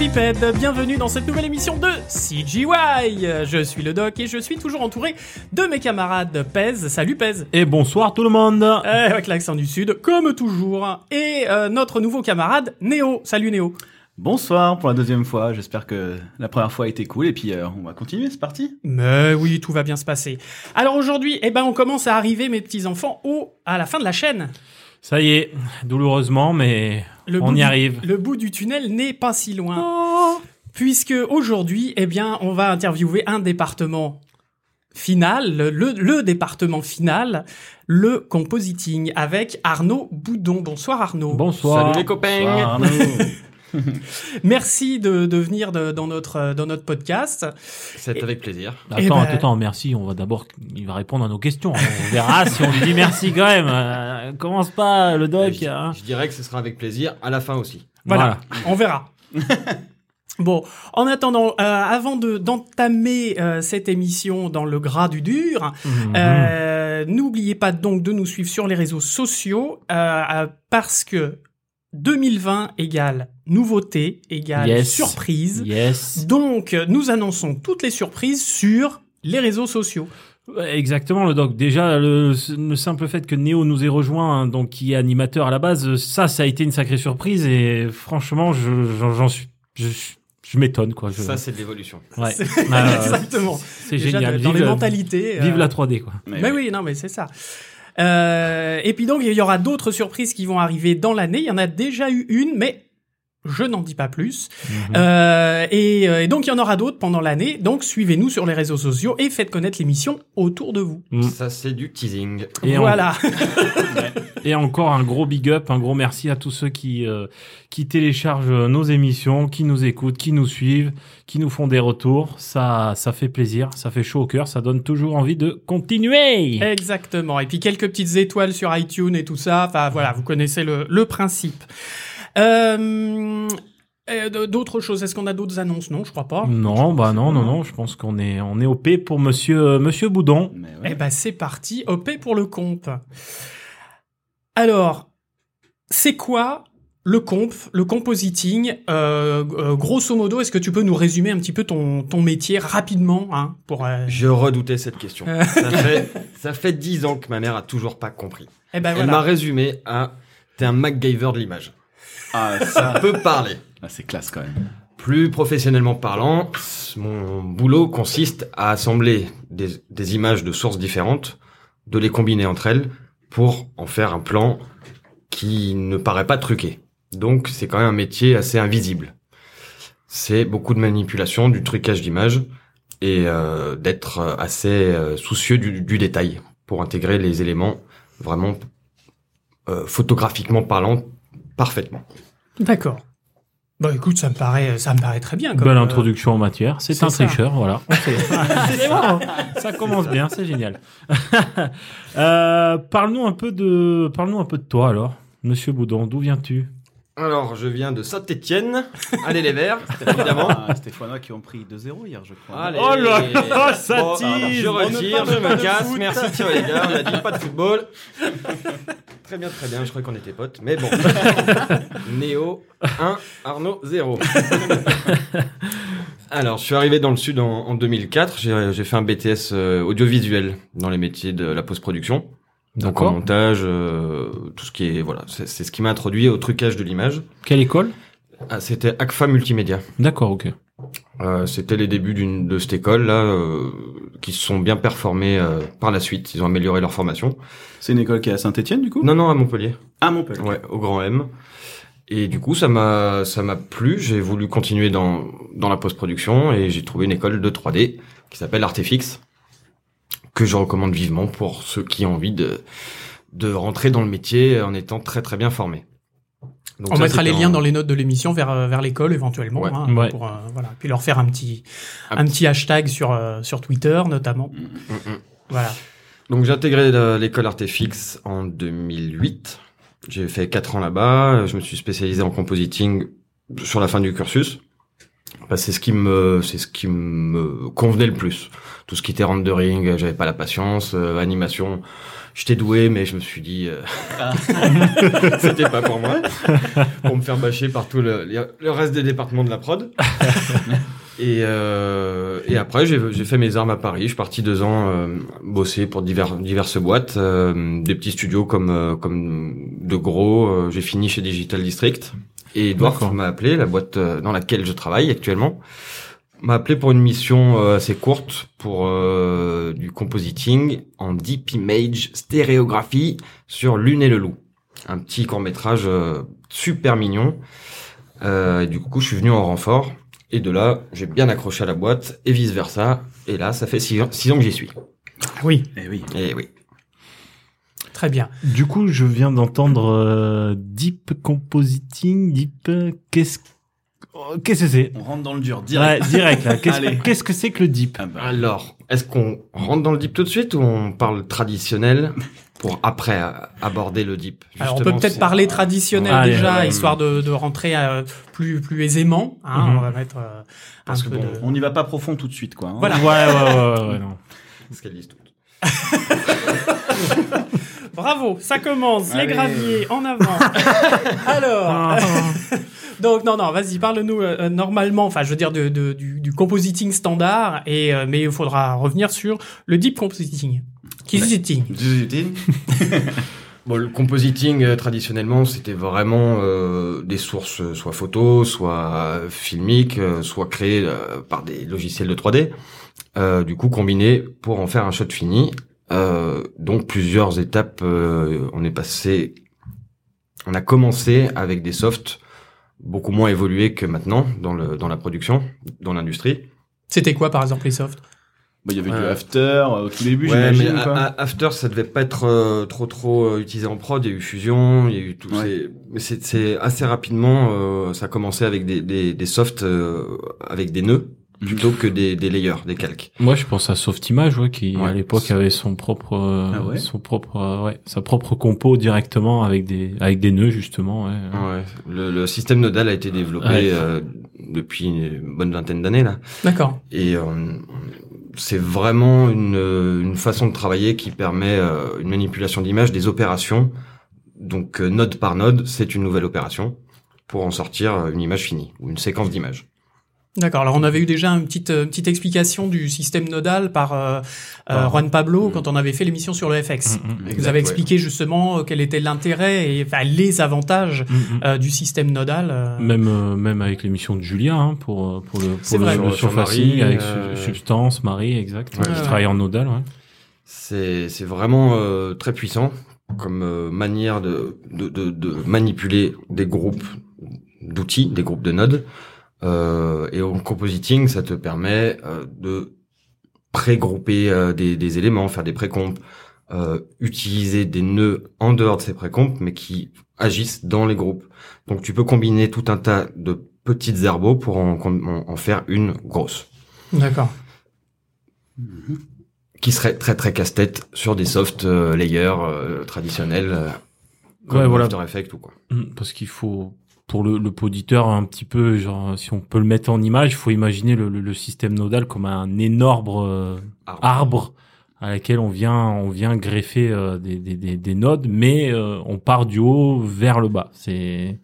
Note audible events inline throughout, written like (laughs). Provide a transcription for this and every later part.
Bipèdes, bienvenue dans cette nouvelle émission de CGY. Je suis le doc et je suis toujours entouré de mes camarades Pez. Salut Pez. Et bonsoir tout le monde. Euh, avec l'accent du sud, comme toujours. Et euh, notre nouveau camarade Néo. Salut Néo. Bonsoir pour la deuxième fois. J'espère que la première fois a été cool et puis euh, on va continuer. C'est parti. Mais oui, tout va bien se passer. Alors aujourd'hui, eh ben, on commence à arriver, mes petits enfants, au à la fin de la chaîne. Ça y est, douloureusement, mais Le on bout y du- arrive. Le bout du tunnel n'est pas si loin. Puisque aujourd'hui, eh bien, on va interviewer un département final, le, le- le département final, le compositing, avec Arnaud Boudon. Bonsoir Arnaud. Bonsoir. Salut les copains Bonsoir, Arnaud. (laughs) (laughs) Merci de, de venir de- dans, notre, dans notre podcast. C'est avec plaisir. Eh Attends, ben- attends, merci. On va d'abord, il va répondre à nos questions. On verra (laughs) si on lui dit merci quand même. Euh, commence pas le doc. je, hein. je dirais que ce sera avec plaisir à la fin aussi. Voilà, on verra. (laughs) Bon, en attendant, euh, avant de d'entamer euh, cette émission dans le gras du dur, Mhm. Euh, N'oubliez pas donc de nous suivre sur les réseaux sociaux parce que 2020 égale nouveauté égale Yes. surprise. Yes. Donc nous annonçons toutes les surprises sur les réseaux sociaux. Exactement, le doc. Déjà, le, le simple fait que Néo nous ait rejoint, hein, donc qui est animateur à la base, ça, ça a été une sacrée surprise et franchement, je, j'en, j'en suis, je, je m'étonne quoi. Je- Ça, c'est de l'évolution. ouais. (laughs) C'est- Ah, Exactement. C'est Déjà, génial. Dans Vive, les mentalités. vive euh, la 3D quoi. Mais Mais oui. oui, non, mais c'est ça. Euh, et puis donc, il y aura d'autres surprises qui vont arriver dans l'année. Il y en a déjà eu une, mais je n'en dis pas plus. Mhm. Euh, et, euh, et donc, il y en aura d'autres pendant l'année. Donc, suivez-nous sur les réseaux sociaux et faites connaître l'émission autour de vous. Mm. Ça, c'est du teasing. Et en- voilà. (laughs) Et encore un gros big up, un gros merci à tous ceux qui euh, qui téléchargent nos émissions, qui nous écoutent, qui nous suivent, qui nous font des retours. Ça ça fait plaisir, ça fait chaud au cœur, ça donne toujours envie de continuer. Exactement. Et puis, quelques petites étoiles sur iTunes et tout ça. Enfin, voilà, vous connaissez le, le principe. Euh, euh, d'autres choses. Est-ce qu'on a d'autres annonces? Non, je crois pas. Non, bah non, non, non. Je pense qu'on est on est au P pour Monsieur euh, Monsieur Boudon. Eh ben c'est parti, OP pour le comp. Alors, c'est quoi le comp, le compositing? Euh, Grosso modo, est-ce que tu peux nous résumer un petit peu ton, ton métier rapidement hein, pour euh, Je redoutais cette question. Ça, fait, ça fait dix ans que ma mère a toujours pas compris. Eh ben Elle voilà. m'a résumé à T'es un MacGyver de l'image. Ah, Ça peut parler. ah, c'est classe quand même. Plus professionnellement parlant, mon boulot consiste à assembler des, des images de sources différentes, de les combiner entre elles pour en faire un plan qui ne paraît pas truqué. Donc c'est quand même un métier assez invisible. C'est beaucoup de manipulation, du trucage d'images et euh, d'être euh, assez euh, soucieux du, du détail pour intégrer les éléments vraiment euh, photographiquement parlant parfaitement. D'accord. Bah écoute, ça me paraît, ça me paraît très bien. Comme, Belle euh, introduction en matière. C'est un ça. tricheur, voilà. (laughs) c'est bon. (laughs) Ça commence bien, c'est génial. (laughs) euh, parle-nous un peu de, parle-nous un peu de toi alors, Monsieur Boudon. D'où viens-tu? Alors, je viens de Saint-Étienne. Allez les Verts, (laughs) évidemment. Ah, Stéphanois qui ont pris 2-0 hier, je crois. Allez. Oh là là, ça Bon. Je retire, je me casse. Merci, Thierry les gars. On a dit pas de football. (laughs) très bien, très bien. Je crois qu'on était potes. Mais bon. (laughs) Néo 1, Arnaud 0. Alors, je suis arrivé dans le Sud en, en 2004. J'ai j'ai fait un BTS euh, audiovisuel dans les métiers de la post-production. Donc en montage, euh, tout ce qui est voilà, c'est c'est ce qui m'a introduit au trucage de l'image. Quelle école? Ah, C'était ACFA Multimédia. D'accord, ok. Euh, C'était les débuts d'une de cette école là, euh, qui se sont bien performés euh, par la suite. Ils ont amélioré leur formation. C'est une école qui est à Saint-Etienne, du coup? Non, non, à Montpellier. À Montpellier. Ouais, au Grand M. Et du coup, ça m'a ça m'a plu. J'ai voulu continuer dans dans la post-production et j'ai trouvé une école de 3D qui s'appelle Artefix que je recommande vivement pour ceux qui ont envie de de rentrer dans le métier en étant très très bien formés. Donc On ça, mettra les liens en- dans les notes de l'émission vers euh, vers l'école éventuellement, Ouais. hein, Ouais. pour euh, voilà, puis leur faire un petit Un un petit hashtag sur euh, sur Twitter notamment. Mm, mm. Voilà. Donc j'ai intégré l'école Artefix en 2008. J'ai fait quatre ans là-bas. Je me suis spécialisé en compositing sur la fin du cursus Bah, c'est ce qui me, c'est ce qui me convenait le plus. Tout ce qui était rendering, euh, j'avais pas la patience. euh, animation, j'étais doué, mais je me suis dit, euh, (laughs) c'était pas pour moi. pour me faire bâcher par tout le, le reste des départements de la prod. (laughs) et, euh, et après, j'ai j'ai fait mes armes à Paris. Je suis parti deux ans euh, bosser pour divers, diverses boîtes, euh, des petits studios comme euh, comme de gros. euh, j'ai fini chez Digital District. Et D'accord. m'a appelé, la boîte euh, dans laquelle je travaille actuellement, m'a appelé pour une mission euh, assez courte pour euh, du compositing en deep image stéréographie sur Lune et le loup. Un petit court métrage super mignon. Euh, et du coup, je suis venu en renfort. Et de là, j'ai bien accroché à la boîte et vice versa. Et là, ça fait six ans, six ans que j'y suis. Ah Oui, Eh oui. Et oui. Très bien. Du coup, je viens d'entendre euh, deep compositing, deep. Qu'est-ce qu'est-ce que c'est? On rentre dans le dur direct. Ouais, direct là. (laughs) Qu'est-ce Allez. qu'est-ce que c'est que le deep? Ah bah, Alors, est-ce qu'on rentre dans le deep tout de suite ou on parle traditionnel pour après euh, aborder le deep? Alors on peut peut-être c'est- parler traditionnel déjà, ouais. histoire de, de rentrer euh, plus plus aisément. Hein, Mhm. On va mettre euh, un Parce peu que bon, de... on n'y va pas profond tout de suite, quoi. hein. Voilà. Ouais, ouais, ouais, ouais, ouais, non. Parce qu'elles disent tout. (laughs) Bravo, ça commence. Les graviers en avant. (laughs) Alors, Ah, (laughs) donc non non, vas-y, parle-nous euh, normalement. Enfin, je veux dire de, de- du, du compositing standard. Et euh, mais il faudra revenir sur le deep compositing. Compositing. (laughs) Bon, le compositing euh, traditionnellement, c'était vraiment euh, des sources euh, soit photos, soit euh, filmiques, euh, soit créées euh, par des logiciels de 3D. Euh, du coup, combinés pour en faire un shot fini. Euh, donc plusieurs étapes. euh, on est passé, on a commencé avec des softs beaucoup moins évolués que maintenant dans le dans la production, dans l'industrie. C'était quoi par exemple les softs? Bah, il y avait du Ouais. after euh, au tout début, Ouais, mais j'imagine, a- quoi. a- After, ça devait pas être euh, trop trop euh, utilisé en prod. Il y a eu Fusion, il y a eu tout. Ouais. ces- Mais c'est c'est assez rapidement. euh, ça a commencé avec des des, des softs euh, avec des nœuds. Plutôt que des des layers, des calques. Moi, je pense à Softimage, ouais, qui Ouais. à l'époque avait son propre, euh, Ah ouais son propre, euh, ouais, sa propre compo directement avec des, avec des nœuds justement. Ouais. Ouais. Le, le système nodal a été développé Ouais. euh, depuis une bonne vingtaine d'années là. D'accord. Et euh, c'est vraiment une, une façon de travailler qui permet euh, une manipulation d'image des opérations. Donc euh, node par node, c'est une nouvelle opération pour en sortir une image finie ou une séquence d'images. D'accord. Alors on avait eu déjà une petite euh, petite explication du système nodal par euh, euh, Ah. Juan Pablo Mm. quand on avait fait l'émission sur le FX. Mm, mm, Vous avez ouais. expliqué justement euh, quel était l'intérêt et enfin, les avantages mm, mm. euh, du système nodal. euh. Même, euh, même avec l'émission de Julien, hein, pour, pour le, pour le, le Sur- sur surfacing, Marie, avec euh, Su- Substance, Marie, exact. Ouais. qui Ouais, travaille en nodal, ouais. C'est c'est vraiment euh, très puissant comme euh, manière de, de, de, de manipuler des groupes d'outils, des groupes de nodes. Euh, et en compositing, ça te permet euh, de pré-grouper euh, des, des éléments, faire des précompes, euh, utiliser des nœuds en dehors de ces précompes, mais qui agissent dans les groupes. Donc tu peux combiner tout un tas de petites herbos pour en, en- en faire une grosse D'accord. qui serait très très casse-tête sur des soft euh, layers euh, traditionnels euh, comme Ouais, voilà. After Effects ou quoi. Parce qu'il faut, pour le, le poditeur, un petit peu, genre, si on peut le mettre en image, il faut imaginer le, le, le système nodal comme un énorme euh, arbre à laquelle on vient, on vient greffer euh, des, des, des, des nodes, mais euh, on part du haut vers le bas. C'est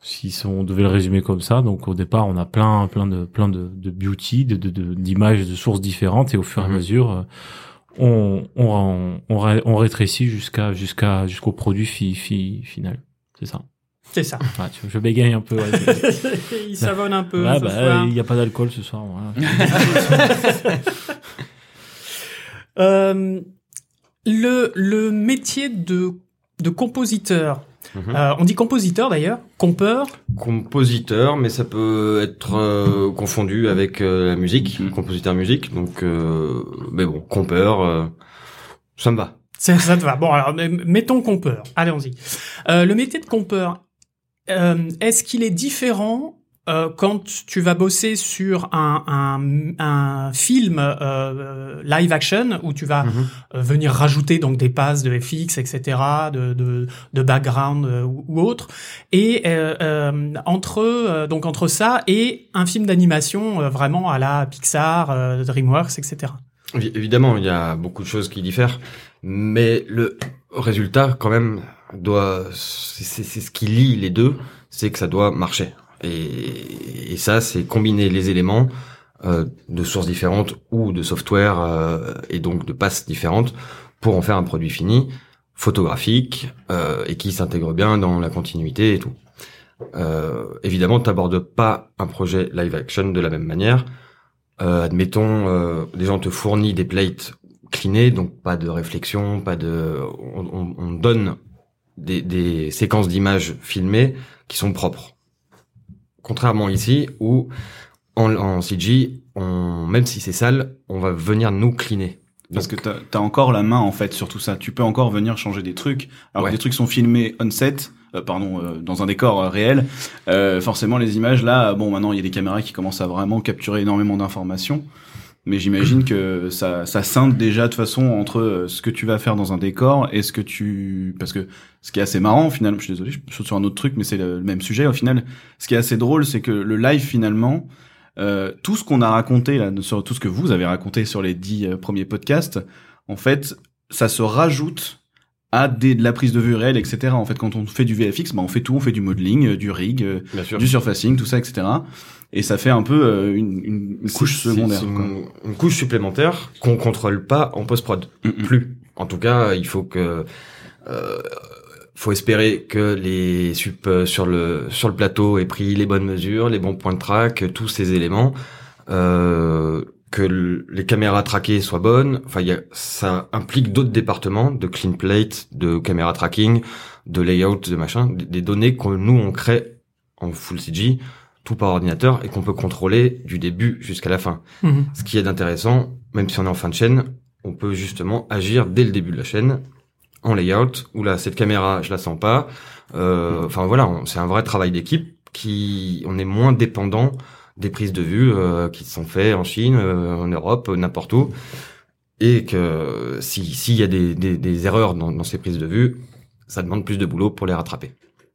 si on devait le résumer comme ça. Donc au départ, on a plein, plein de, plein de, de beauty, de, de, de- d'images, de sources différentes, et au fur et à Mhm. mesure, euh, on, on, on, on rétrécit jusqu'à, jusqu'à, jusqu'au produit fi, fi, final. C'est ça. C'est ça. Ouais, je bégaye un peu. Ouais, (laughs) Il savonne un peu Ouais, bah, soir. il n'y a pas d'alcool ce soir. Voilà. (laughs) Euh, le, le métier de, de compositeur, Mhm. euh, on dit compositeur d'ailleurs, compeur, Compositeur, mais ça peut être euh, confondu avec euh, la musique, Mhm. compositeur musique. Donc, euh, mais bon, compeur, euh, ça me va. ça, ça te va. Bon, alors mettons compeur, allons-y. Euh, le métier de compeur, euh, est-ce qu'il est différent euh, quand tu vas bosser sur un, un, un film euh, live action où tu vas Mhm. euh, venir rajouter donc des passes de FX, etc., de, de, de background euh, ou, ou autre, et euh, euh, entre euh, donc entre ça et un film d'animation euh, vraiment à la Pixar, euh, DreamWorks, etc. Évi- Évidemment, il y a beaucoup de choses qui diffèrent, mais le résultat, quand même, doit, c'est c'est- ce qui lie les deux, c'est que ça doit marcher. Et, et ça, c'est combiner les éléments euh, de sources différentes ou de software euh, et donc de passes différentes pour en faire un produit fini, photographique euh, et qui s'intègre bien dans la continuité et tout. Euh, évidemment, t'abordes pas un projet live action de la même manière. Euh, admettons, euh, les gens te fournissent des plates cleanées, donc pas de réflexion, pas de, on, on- on donne des, des séquences d'images filmées qui sont propres. Contrairement ici, où en, en CG, on, même si c'est sale, on va venir nous cleaner. Parce que t'as as encore la main en fait sur tout ça. Tu peux encore venir changer des trucs. Alors que des trucs sont filmés on set, euh, pardon, euh, dans un décor euh, réel. Euh, forcément, les images là, bon, maintenant il y a des caméras qui commencent à vraiment capturer énormément d'informations. Mais j'imagine que ça, ça scinde déjà de façon entre euh, ce que tu vas faire dans un décor et ce que tu, parce que ce qui est assez marrant finalement, je suis désolé, je saute sur un autre truc, mais c'est le, même sujet au final. Ce qui est assez drôle, c'est que le live finalement, euh, tout ce qu'on a raconté là, sur tout ce que vous avez raconté sur les dix euh, premiers podcasts, en fait, ça se rajoute à des, de la prise de vue réelle, etc. En fait, quand on fait du VFX, bah, on fait tout, on fait du modeling, euh, du rig, euh, du surfacing, tout ça, etc. Et ça fait un peu euh, une, une, une couche secondaire. quoi. une, couche supplémentaire qu'on contrôle pas en post-prod. Mm, mm. Plus. En tout cas, il faut que, euh, faut espérer que les sup euh, sur le sur le plateau aient pris les bonnes mesures, les bons points de track, tous ces éléments, euh, que les caméras traquées soient bonnes. Enfin, il y a, ça implique d'autres départements de clean plate, de caméra tracking, de layout, de machin, des- des données que nous on crée en full CG, tout par ordinateur et qu'on peut contrôler du début jusqu'à la fin. Mhm. Ce qui est intéressant, même si on est en fin de chaîne, on peut justement agir dès le début de la chaîne en layout où là cette caméra je la sens pas. Euh, Enfin voilà, c'est un vrai travail d'équipe qui on est moins dépendant des prises de vue euh, qui sont faites en Chine, euh, en Europe, n'importe où, et que si s'il y a des, des, des erreurs dans, dans ces prises de vue, ça demande plus de boulot pour les rattraper.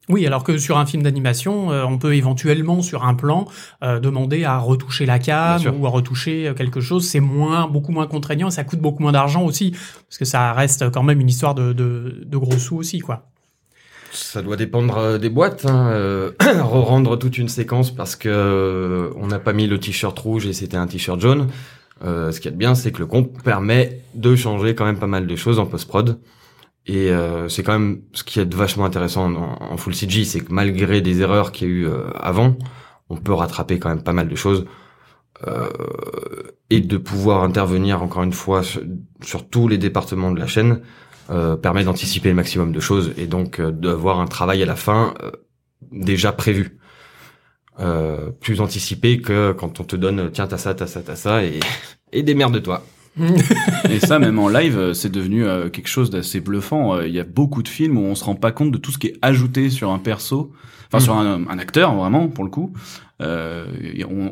Oui, alors que sur un film d'animation, euh, on peut éventuellement sur un plan euh, demander à retoucher la cam ou à retoucher euh, quelque chose. C'est moins, beaucoup moins contraignant, et ça coûte beaucoup moins d'argent aussi, parce que ça reste quand même une histoire de, de, de gros sous aussi, quoi. Ça doit dépendre euh, des boîtes. Hein. euh, (clears throat) Re-rendre toute une séquence parce que euh, on n'a pas mis le t-shirt rouge et c'était un t-shirt jaune. Euh, ce qu'il y a de bien, c'est que le comp permet de changer quand même pas mal de choses en post-prod. Et euh, c'est quand même ce qui est vachement intéressant en, full CG, c'est que malgré des erreurs qu'il y a eu euh, avant, on peut rattraper quand même pas mal de choses. Euh, et de pouvoir intervenir encore une fois sur, tous les départements de la chaîne euh, permet d'anticiper le maximum de choses et donc euh, d'avoir un travail à la fin déjà prévu. Plus anticipé que quand on te donne tiens t'as ça, t'as ça, t'as ça et, (laughs) et démerde-toi. (laughs) Et ça, même en live, euh, c'est devenu euh, quelque chose d'assez bluffant. Euh, Il y a beaucoup de films où on se rend pas compte de tout ce qui est ajouté sur un perso, enfin sur un, un acteur vraiment pour le coup. Euh,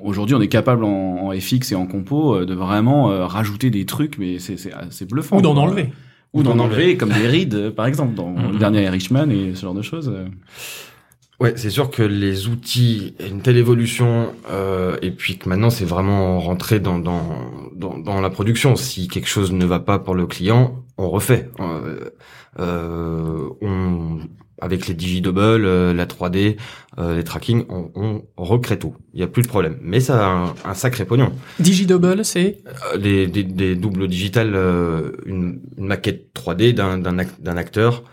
Aujourd'hui, on est capable en, en FX et en compo euh, de vraiment euh, rajouter des trucs, mais c'est c'est c'est bluffant. Ou d'en enlever. Ou d'en enlever, comme des rides, par exemple, dans (laughs) Mhm. le dernier Irishman et ce genre de choses. Ouais, c'est sûr que les outils, une telle évolution, euh, et puis que maintenant c'est vraiment rentré dans, dans, dans, dans la production. Si quelque chose ne va pas pour le client, on refait. Euh, euh, on, avec les digidouble, euh, la 3D, euh, les tracking, on, on recrée tout. Il y a plus de problème. Mais ça a un, un sacré pognon. Digidouble, c'est? Des, des, des doubles digitales, euh, une, une maquette 3D d'un d'un ac- d'un acteur,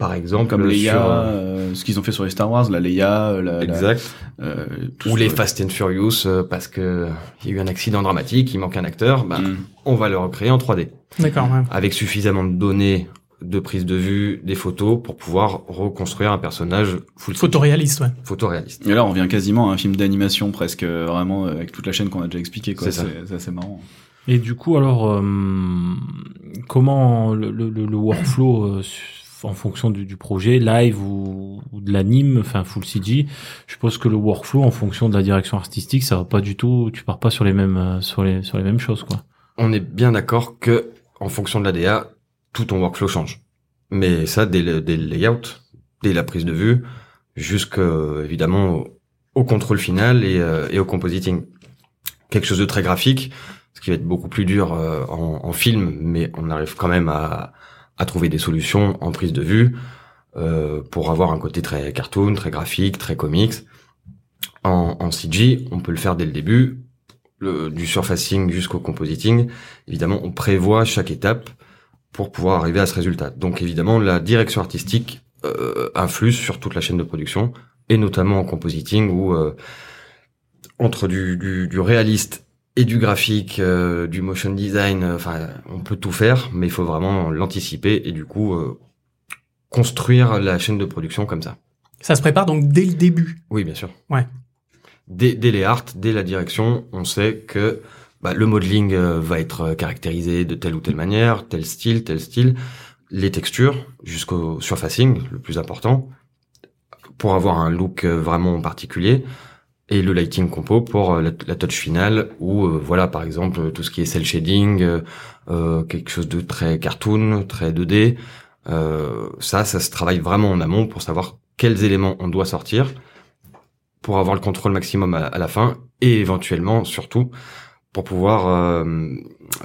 par exemple, Comme Leia, sur, euh, euh, ce qu'ils ont fait sur les Star Wars, la Leia, euh, la, la- exact. euh, tout ou les Fast and Furious euh, parce que il y a eu un accident dramatique, il manque un acteur, bah, Mm. on va le recréer en 3D D'accord. ouais. avec suffisamment de données, de prise de vue, des photos pour pouvoir reconstruire un personnage full Photoréaliste, ouais. photoréaliste. Et là, on vient quasiment à un film d'animation presque, euh, vraiment, euh, avec toute la chaîne qu'on a déjà expliqué. quoi. C'est ça. C'est c'est assez marrant. Et du coup, alors, euh, comment le, le, le- workflow euh, en fonction du, du projet, live ou, ou de l'anime, enfin full CG. Je suppose que le workflow, en fonction de la direction artistique, ça va pas du tout. Tu pars pas sur les mêmes euh, sur les sur les mêmes choses, quoi. On est bien d'accord que en fonction de la DA, tout ton workflow change. Mais ça, dès le, dès le layout, dès la prise de vue, jusqu'à évidemment au, au contrôle final et, euh, et au compositing. Quelque chose de très graphique, ce qui va être beaucoup plus dur euh, en, en film, mais on arrive quand même à, à trouver des solutions en prise de vue euh, pour avoir un côté très cartoon, très graphique, très comics. En, en CG, on peut le faire dès le début, le, du surfacing jusqu'au compositing. Évidemment, on prévoit chaque étape pour pouvoir arriver à ce résultat. Donc évidemment, la direction artistique euh, influe sur toute la chaîne de production, et notamment en compositing où euh, entre du, du, du réaliste et du graphique, euh, du motion design, euh, enfin, on peut tout faire, mais il faut vraiment l'anticiper et du coup euh, construire la chaîne de production comme ça. Ça se prépare donc dès le début. Oui, bien sûr. Ouais. Dès, dès les arts, dès la direction, on sait que bah, le modeling va être caractérisé de telle ou telle manière, tel style, tel style. Les textures, jusqu'au surfacing, le plus important, pour avoir un look vraiment particulier. Et le lighting compo pour euh, la, la touch finale, où euh, voilà, par exemple, tout ce qui est cel shading, euh, euh, quelque chose de très cartoon, très 2D. Euh, ça, ça se travaille vraiment en amont pour savoir quels éléments on doit sortir pour avoir le contrôle maximum à, la fin et éventuellement, surtout, pour pouvoir, euh,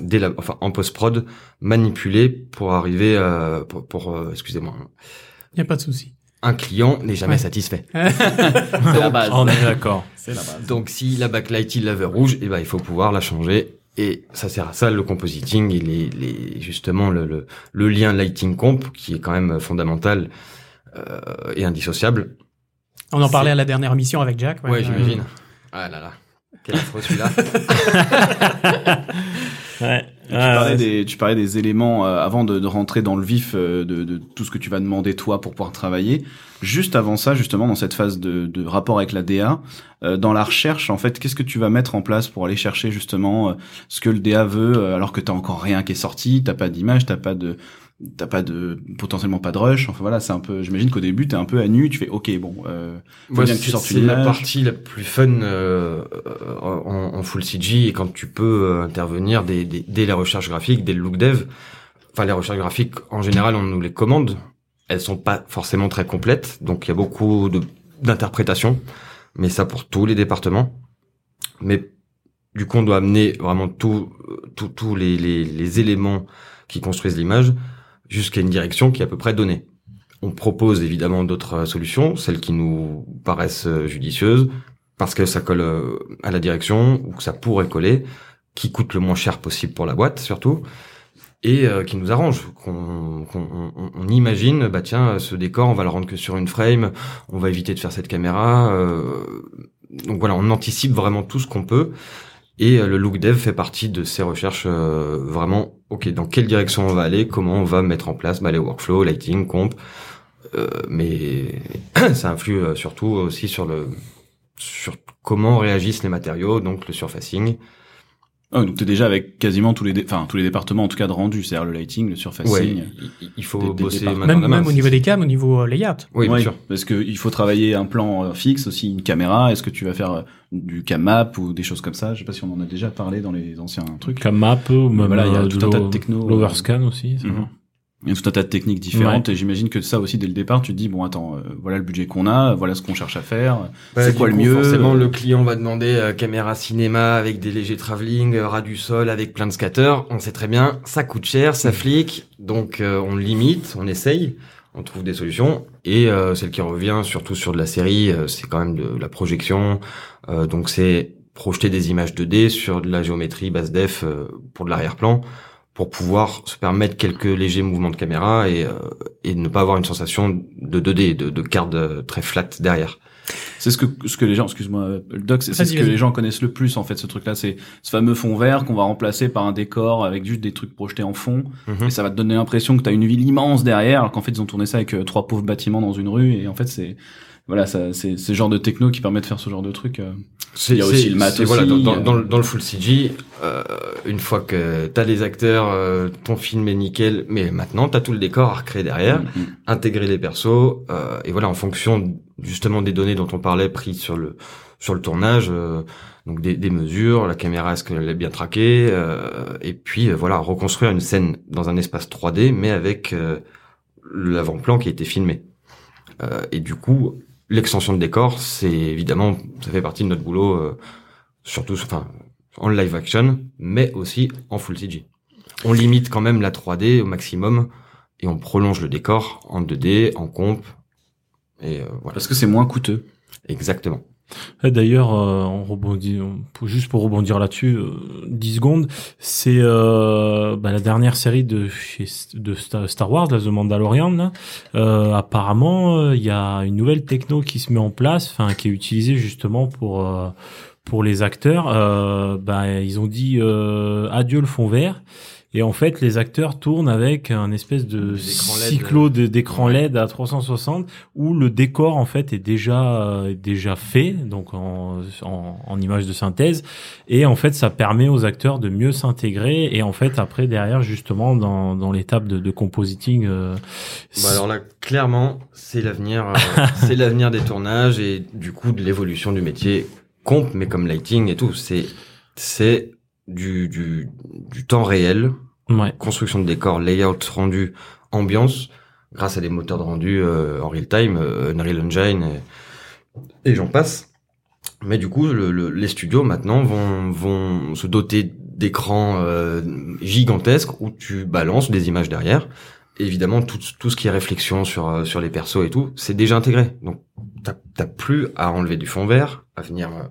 dès la, enfin, en post-prod, manipuler pour arriver, pour, pour, excusez-moi, Il y a pas de souci. Un client n'est jamais Ouais. satisfait. (laughs) C'est la base. On est d'accord. C'est la base. Donc, si la backlight il la veut rouge, et ben, il faut pouvoir la changer. Et ça sert à ça, le compositing, il est, les, justement, le, le, le lien lighting comp, qui est quand même fondamental, euh, et indissociable. On en parlait à la dernière émission avec Jack. Ouais, Euh, j'imagine. Ah là là. Quel affreux celui-là. (laughs) Ouais. Tu parlais, des, tu parlais des éléments euh, avant de, de rentrer dans le vif euh, de, de tout ce que tu vas demander toi pour pouvoir travailler. Juste avant ça, justement, dans cette phase de, de rapport avec la DA, euh, dans la recherche, en fait, qu'est-ce que tu vas mettre en place pour aller chercher justement euh, ce que le DA veut, euh, alors que t'as encore rien qui est sorti, t'as pas d'image, t'as pas de, t'as pas de, potentiellement pas de rush. Enfin voilà, c'est un peu. J'imagine qu'au début, t'es un peu à nu, tu fais, ok, bon. Euh, Moi, bien que tu c'est sortes c'est une la image. partie la plus fun euh, euh, en, en full CG et quand tu peux euh, intervenir dès, dès, dès les recherches graphiques, dès le look dev. Enfin, les recherches graphiques, en général, on nous les commande. Elles sont pas forcément très complètes, donc il y a beaucoup de d'interprétations, mais ça pour tous les départements. Mais du coup, on doit amener vraiment tout, tout- tous les, les, les éléments qui construisent l'image jusqu'à une direction qui est à peu près donnée. On propose évidemment d'autres euh, solutions, celles qui nous paraissent euh, judicieuses, parce que ça colle euh, à la direction, ou que ça pourrait coller, qui coûte le moins cher possible pour la boîte surtout, et qui nous arrange. Qu'on- on, on imagine, bah tiens, ce décor, on va le rendre que sur une frame, on va éviter de faire cette caméra. euh, donc voilà, on anticipe vraiment tout ce qu'on peut. Et euh, le look dev fait partie de ces recherches euh, vraiment, ok, dans quelle direction on va aller, comment on va mettre en place bah, les workflows, lighting, comp, euh, mais (clears throat) ça influe euh, surtout aussi sur le sur comment réagissent les matériaux, donc le surfacing. Oh, donc t'es déjà avec quasiment tous les, dé- enfin tous les départements en tout cas de rendu, c'est-à-dire le lighting, le surfacing. Ouais, il, il faut Des- bosser Même, même au niveau des cams, au niveau euh, layout. Oui, bien Ouais, sûr. Parce que il faut travailler un plan euh, fixe aussi, une caméra. Est-ce que tu vas faire euh, du cam map ou des choses comme ça? Je sais pas si on en a déjà parlé dans les anciens trucs. Comme map ou même Voilà, il y a euh, tout un tas de techno, L'overscan aussi. ça. Il y a tout un tas de techniques différentes et j'imagine que ça aussi dès le départ, tu te dis bon attends, euh, voilà le budget qu'on a, voilà ce qu'on cherche à faire. c'est du quoi le coup, mieux Forcément, euh, le client va demander euh, caméra cinéma avec des légers travelling, euh, ras du sol avec plein de scatters. On sait très bien, ça coûte cher, ça flic, donc euh, on limite, on essaye, on trouve des solutions. Et euh, celle qui revient surtout sur de la série, euh, c'est quand même de la projection. Euh, donc c'est projeter des images 2D sur de la géométrie basse def euh, pour de l'arrière-plan pour pouvoir se permettre quelques légers mouvements de caméra et, euh, et ne pas avoir une sensation de 2D, de, de carte très flat derrière. C'est ce que ce que les gens, excuse-moi, euh, le doc, c'est ce que les gens connaissent le plus en fait ce truc-là, c'est ce fameux fond vert qu'on va remplacer par un décor avec juste des trucs projetés en fond Mhm. et ça va te donner l'impression que t'as une ville immense derrière alors qu'en fait ils ont tourné ça avec euh, trois pauvres bâtiments dans une rue et en fait c'est voilà, ça, c'est ce genre de techno qui permet de faire ce genre de truc. euh. Il y a aussi le matos Voilà, dans, euh. dans le- dans le full CG, euh, une fois que t'as les acteurs, euh, ton film est nickel, mais maintenant t'as tout le décor à recréer derrière, Mm, mm. intégrer les persos, euh, et voilà, en fonction justement des données dont on parlait prises sur le sur le tournage, euh, donc des, des mesures, la caméra est-ce qu'elle est bien traquée, euh, et puis voilà, reconstruire une scène dans un espace 3D, mais avec euh, l'avant-plan qui a été filmé. Euh, et du coup, l'extension de décor, c'est évidemment, ça fait partie de notre boulot, euh, surtout, enfin, en live action, mais aussi en full CG. On limite quand même la 3D au maximum et on prolonge le décor en 2D, en comp. Et euh, voilà, Parce que c'est moins coûteux. exactement. D'ailleurs, euh, on rebondit, juste pour rebondir là-dessus, euh, 10 secondes, c'est euh, bah, la dernière série de chez Star, Wars, là, The Mandalorian. Là. Euh, apparemment, euh, il y a une nouvelle techno qui se met en place, enfin qui est utilisée justement pour euh, pour les acteurs. Euh, bah, ils ont dit euh, adieu le fond vert. Et en fait, les acteurs tournent avec un espèce de cyclo de- d'écran. LED à 360 où le décor en fait est déjà euh, déjà fait donc en, en, en image de synthèse et en fait ça permet aux acteurs de mieux s'intégrer et en fait après derrière justement dans, dans l'étape de, de compositing euh, Bah alors là, clairement, c'est l'avenir, euh, (laughs) c'est l'avenir des tournages et du coup de l'évolution du métier comp, mais comme lighting et tout. C'est, c'est du, du, du temps réel, ouais construction de décor, layout rendu, ambiance, grâce à des moteurs de rendu euh, en real time, euh, Unreal Engine et, et j'en passe. Mais du coup, le- le- les studios maintenant vont, vont se doter d'écrans euh, gigantesques où tu balances des images derrière. Évidemment, tout, tout ce qui est réflexion sur, euh, sur les persos et tout, c'est déjà intégré. Donc, t'as t'as plus à enlever du fond vert, à venir euh,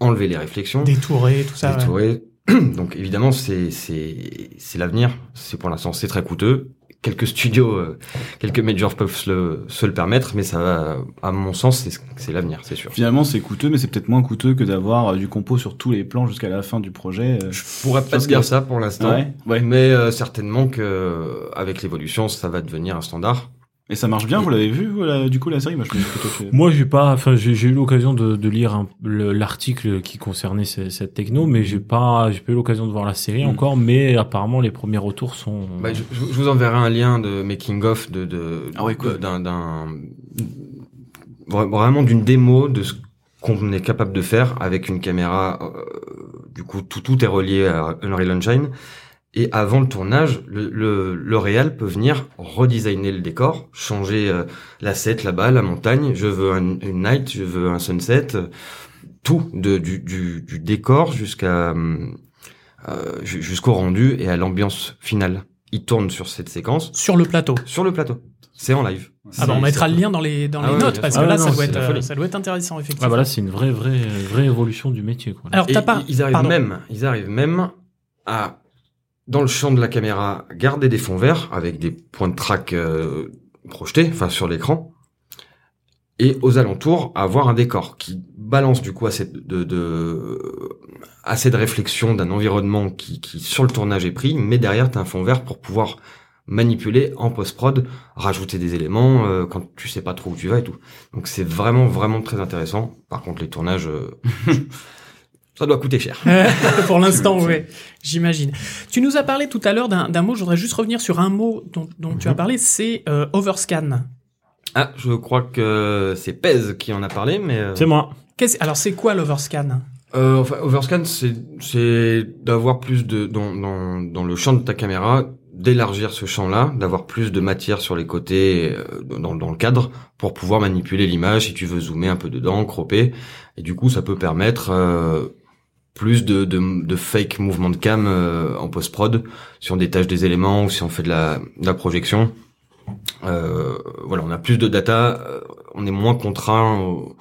enlever les réflexions Détouré, tout ça. ouais. (clears throat) Donc évidemment, c'est c'est l'avenir. C'est pour l'instant, c'est très coûteux. Quelques studios, euh, quelques majors peuvent se le, se le permettre, mais ça va, à mon sens, c'est c'est l'avenir, c'est sûr. Finalement, c'est coûteux, mais c'est peut-être moins coûteux que d'avoir euh, du compo sur tous les plans jusqu'à la fin du projet. euh. Je pourrais pas te dire que- ça pour l'instant, Ouais, ouais. mais euh, certainement que avec l'évolution, ça va devenir un standard. Et ça marche bien, vous l'avez vu, du coup, la série? Moi, je plutôt que... moi j'ai pas enfin j'ai eu l'occasion de, de lire un- le- l'article qui concernait ce- cette techno mais j'ai pas j'ai pas eu l'occasion de voir la série Mm. encore mais apparemment les premiers retours sont Bah, je, je vous enverrai un lien de making of de de Ah ouais, cool. d'un d'un vra- vraiment d'une démo de ce qu'on est capable de faire avec une caméra. euh, du coup, tout tout est relié à Unreal Engine. Et avant le tournage, le, le, le réal peut venir redesigner le décor, changer euh, l'asset là-bas, la montagne. Je veux un, une night, je veux un sunset, euh, tout de, du, du, du décor jusqu'à euh, ju- jusqu'au rendu et à l'ambiance finale. Il tourne sur cette séquence Sur le plateau. sur le plateau. C'est en live. Ah bah on mettra le lien dans les dans Ah les ouais, notes parce que Ah là ouais, ça doit être la euh, ça doit être intéressant effectivement. ah bah là c'est une vraie vraie vraie évolution du métier quoi Alors t'as pas ils- ils arrivent pardon. même, ils arrivent même à dans le champ de la caméra garder des fonds verts avec des points de track euh, projetés, enfin sur l'écran, et aux alentours avoir un décor qui balance du coup assez de, assez de réflexion d'un environnement qui, qui sur le tournage est pris, mais derrière t'as un fond vert pour pouvoir manipuler en post-prod, rajouter des éléments euh, quand tu sais pas trop où tu vas et tout. Donc c'est vraiment vraiment très intéressant. Par contre les tournages euh, (laughs) ça doit coûter cher. (laughs) Pour l'instant, oui, j'imagine. Tu nous as parlé tout à l'heure d'un d'un mot, je voudrais juste revenir sur un mot dont, dont tu as Mhm. parlé, c'est euh, overscan. Ah, je crois que c'est Pez qui en a parlé, mais euh, c'est moi Qu'est-ce- Alors c'est quoi l'overscan? Euh, enfin, Overscan, c'est c'est d'avoir plus de dans, dans dans le champ de ta caméra, d'élargir ce champ-là, d'avoir plus de matière sur les côtés euh, dans dans le cadre pour pouvoir manipuler l'image si tu veux zoomer un peu dedans, cropper, et du coup ça peut permettre euh, plus de, de, de fake mouvement de cam euh, en post-prod, si on détache des éléments ou si on fait de la, de la projection. Euh, voilà, on a plus de data, euh, on est moins contraint au-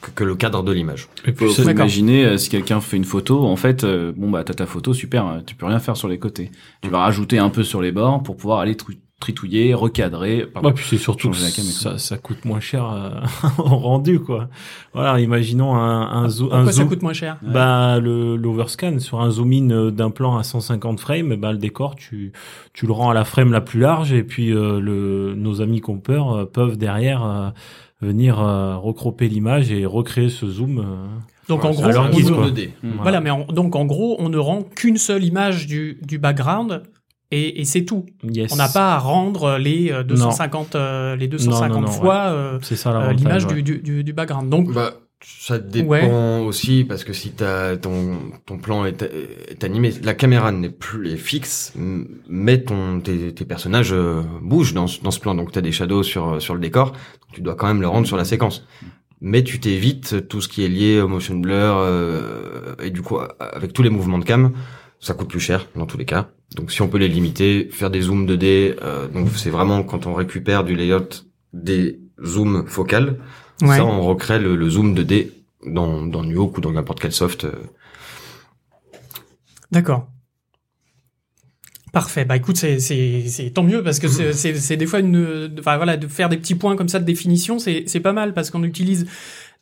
que, que le cadre de l'image. et puis faut imaginer euh, si quelqu'un fait une photo, en fait, euh, bon bah t'as ta photo, super, euh, tu peux rien faire sur les côtés. Tu vas rajouter un peu sur les bords pour pouvoir aller tritouiller, recadrer. pardon. Ouais, puis c'est surtout que ça, ça coûte moins cher euh, (laughs) en rendu quoi. Voilà, imaginons un, un, zo- un Pourquoi ça zoom. coûte moins cher? Bah le l'overscan sur un zoom in euh, d'un plan à 150 frames, bah le décor tu tu le rends à la frame la plus large et puis euh, le nos amis compeurs euh, peuvent derrière euh, venir euh, recroper l'image et recréer ce zoom. euh, Donc en gros, alors on quoi. 2D. voilà, mais en- donc en gros, on ne rend qu'une seule image du, du background et, et c'est tout. Yes. On n'a pas à rendre les euh, 250, euh, les 250 Non, non, non, fois euh, ça euh, l'avantage. l'image ouais. du, du, du, du background. Donc, Bah, ça dépend Ouais. aussi parce que si t'as ton ton plan est, est animé, la caméra n'est plus est fixe, mais ton tes, tes personnages euh, bougent dans ce- dans ce plan. Donc t'as des shadows sur sur le décor, donc tu dois quand même le rendre sur la séquence. Mais tu t'évites tout ce qui est lié au motion blur euh, et du coup avec tous les mouvements de cam, ça coûte plus cher dans tous les cas. Donc si on peut les limiter, faire des zooms 2D, euh, donc c'est vraiment quand on récupère du layout des zooms focales. ouais. Ça, on recrée le, le zoom 2D dans, dans Nuke ou dans n'importe quel soft. euh. D'accord. Parfait. Bah écoute, c'est c'est c'est tant mieux parce que c'est c'est c'est des fois une enfin voilà de faire des petits points comme ça de définition, c'est c'est pas mal parce qu'on utilise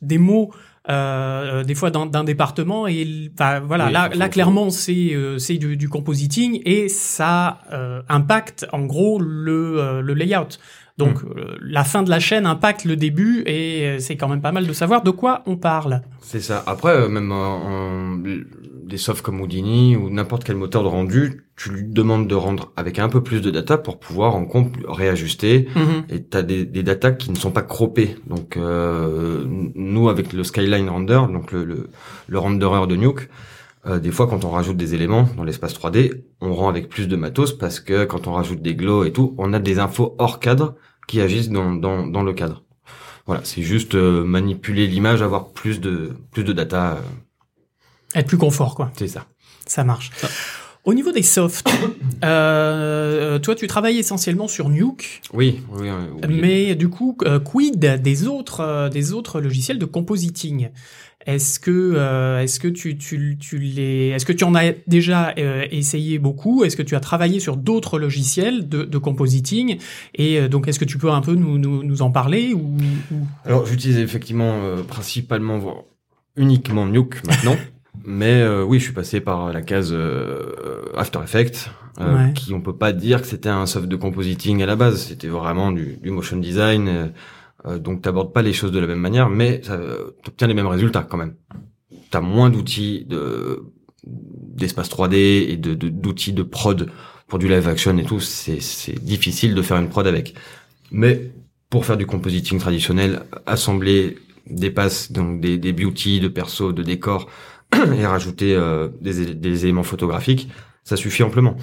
des mots euh, des fois d'un département et enfin voilà Oui, là là clairement c'est euh, c'est du, du compositing et ça euh, impacte en gros le euh, le layout. Donc euh, la fin de la chaîne impacte le début et euh, c'est quand même pas mal de savoir de quoi on parle. C'est ça. Après, euh, même en, en- des softs comme Houdini ou n'importe quel moteur de rendu, tu lui demandes de rendre avec un peu plus de data pour pouvoir en compte réajuster. Et t'as des, des data qui ne sont pas croppées. Donc euh, nous, avec le Skyline Render, donc le, le, le renderer de Nuke, euh, des fois quand on rajoute des éléments dans l'espace 3D, on rend avec plus de matos parce que quand on rajoute des glows et tout, on a des infos hors cadre qui agissent dans, dans, dans le cadre. Voilà, c'est juste euh, manipuler l'image, avoir plus de plus de data, euh, Être plus confort quoi. c'est ça. Ça marche. Au niveau des softs, (coughs) euh, toi tu travailles essentiellement sur Nuke, Oui, oui, oui. mais du coup, euh, quid des autres, euh, des autres logiciels de compositing? Est-ce que, euh, est-ce que tu, tu, tu les, est-ce que tu en as déjà euh, essayé beaucoup? Est-ce que tu as travaillé sur d'autres logiciels de, de compositing? Et euh, donc, est-ce que tu peux un peu nous, nous, nous en parler ou, ou- Alors j'utilise effectivement euh, principalement voire uniquement Nuke maintenant. (laughs) Mais euh, oui, je suis passé par la case euh, After Effects, euh, Ouais. qui on peut pas dire que c'était un soft de compositing à la base. C'était vraiment du, du motion design. euh, euh, donc t'abordes pas les choses de la même manière, mais euh, t'obtiens les mêmes résultats quand même. T'as moins d'outils de d'espace 3D et de de- d'outils de, prod pour du live action et tout. C'est c'est difficile de faire une prod avec. Mais pour faire du compositing traditionnel, assembler des passes, donc des, des beauty, de perso, de décors, et rajouter euh, des, des éléments photographiques, ça suffit amplement.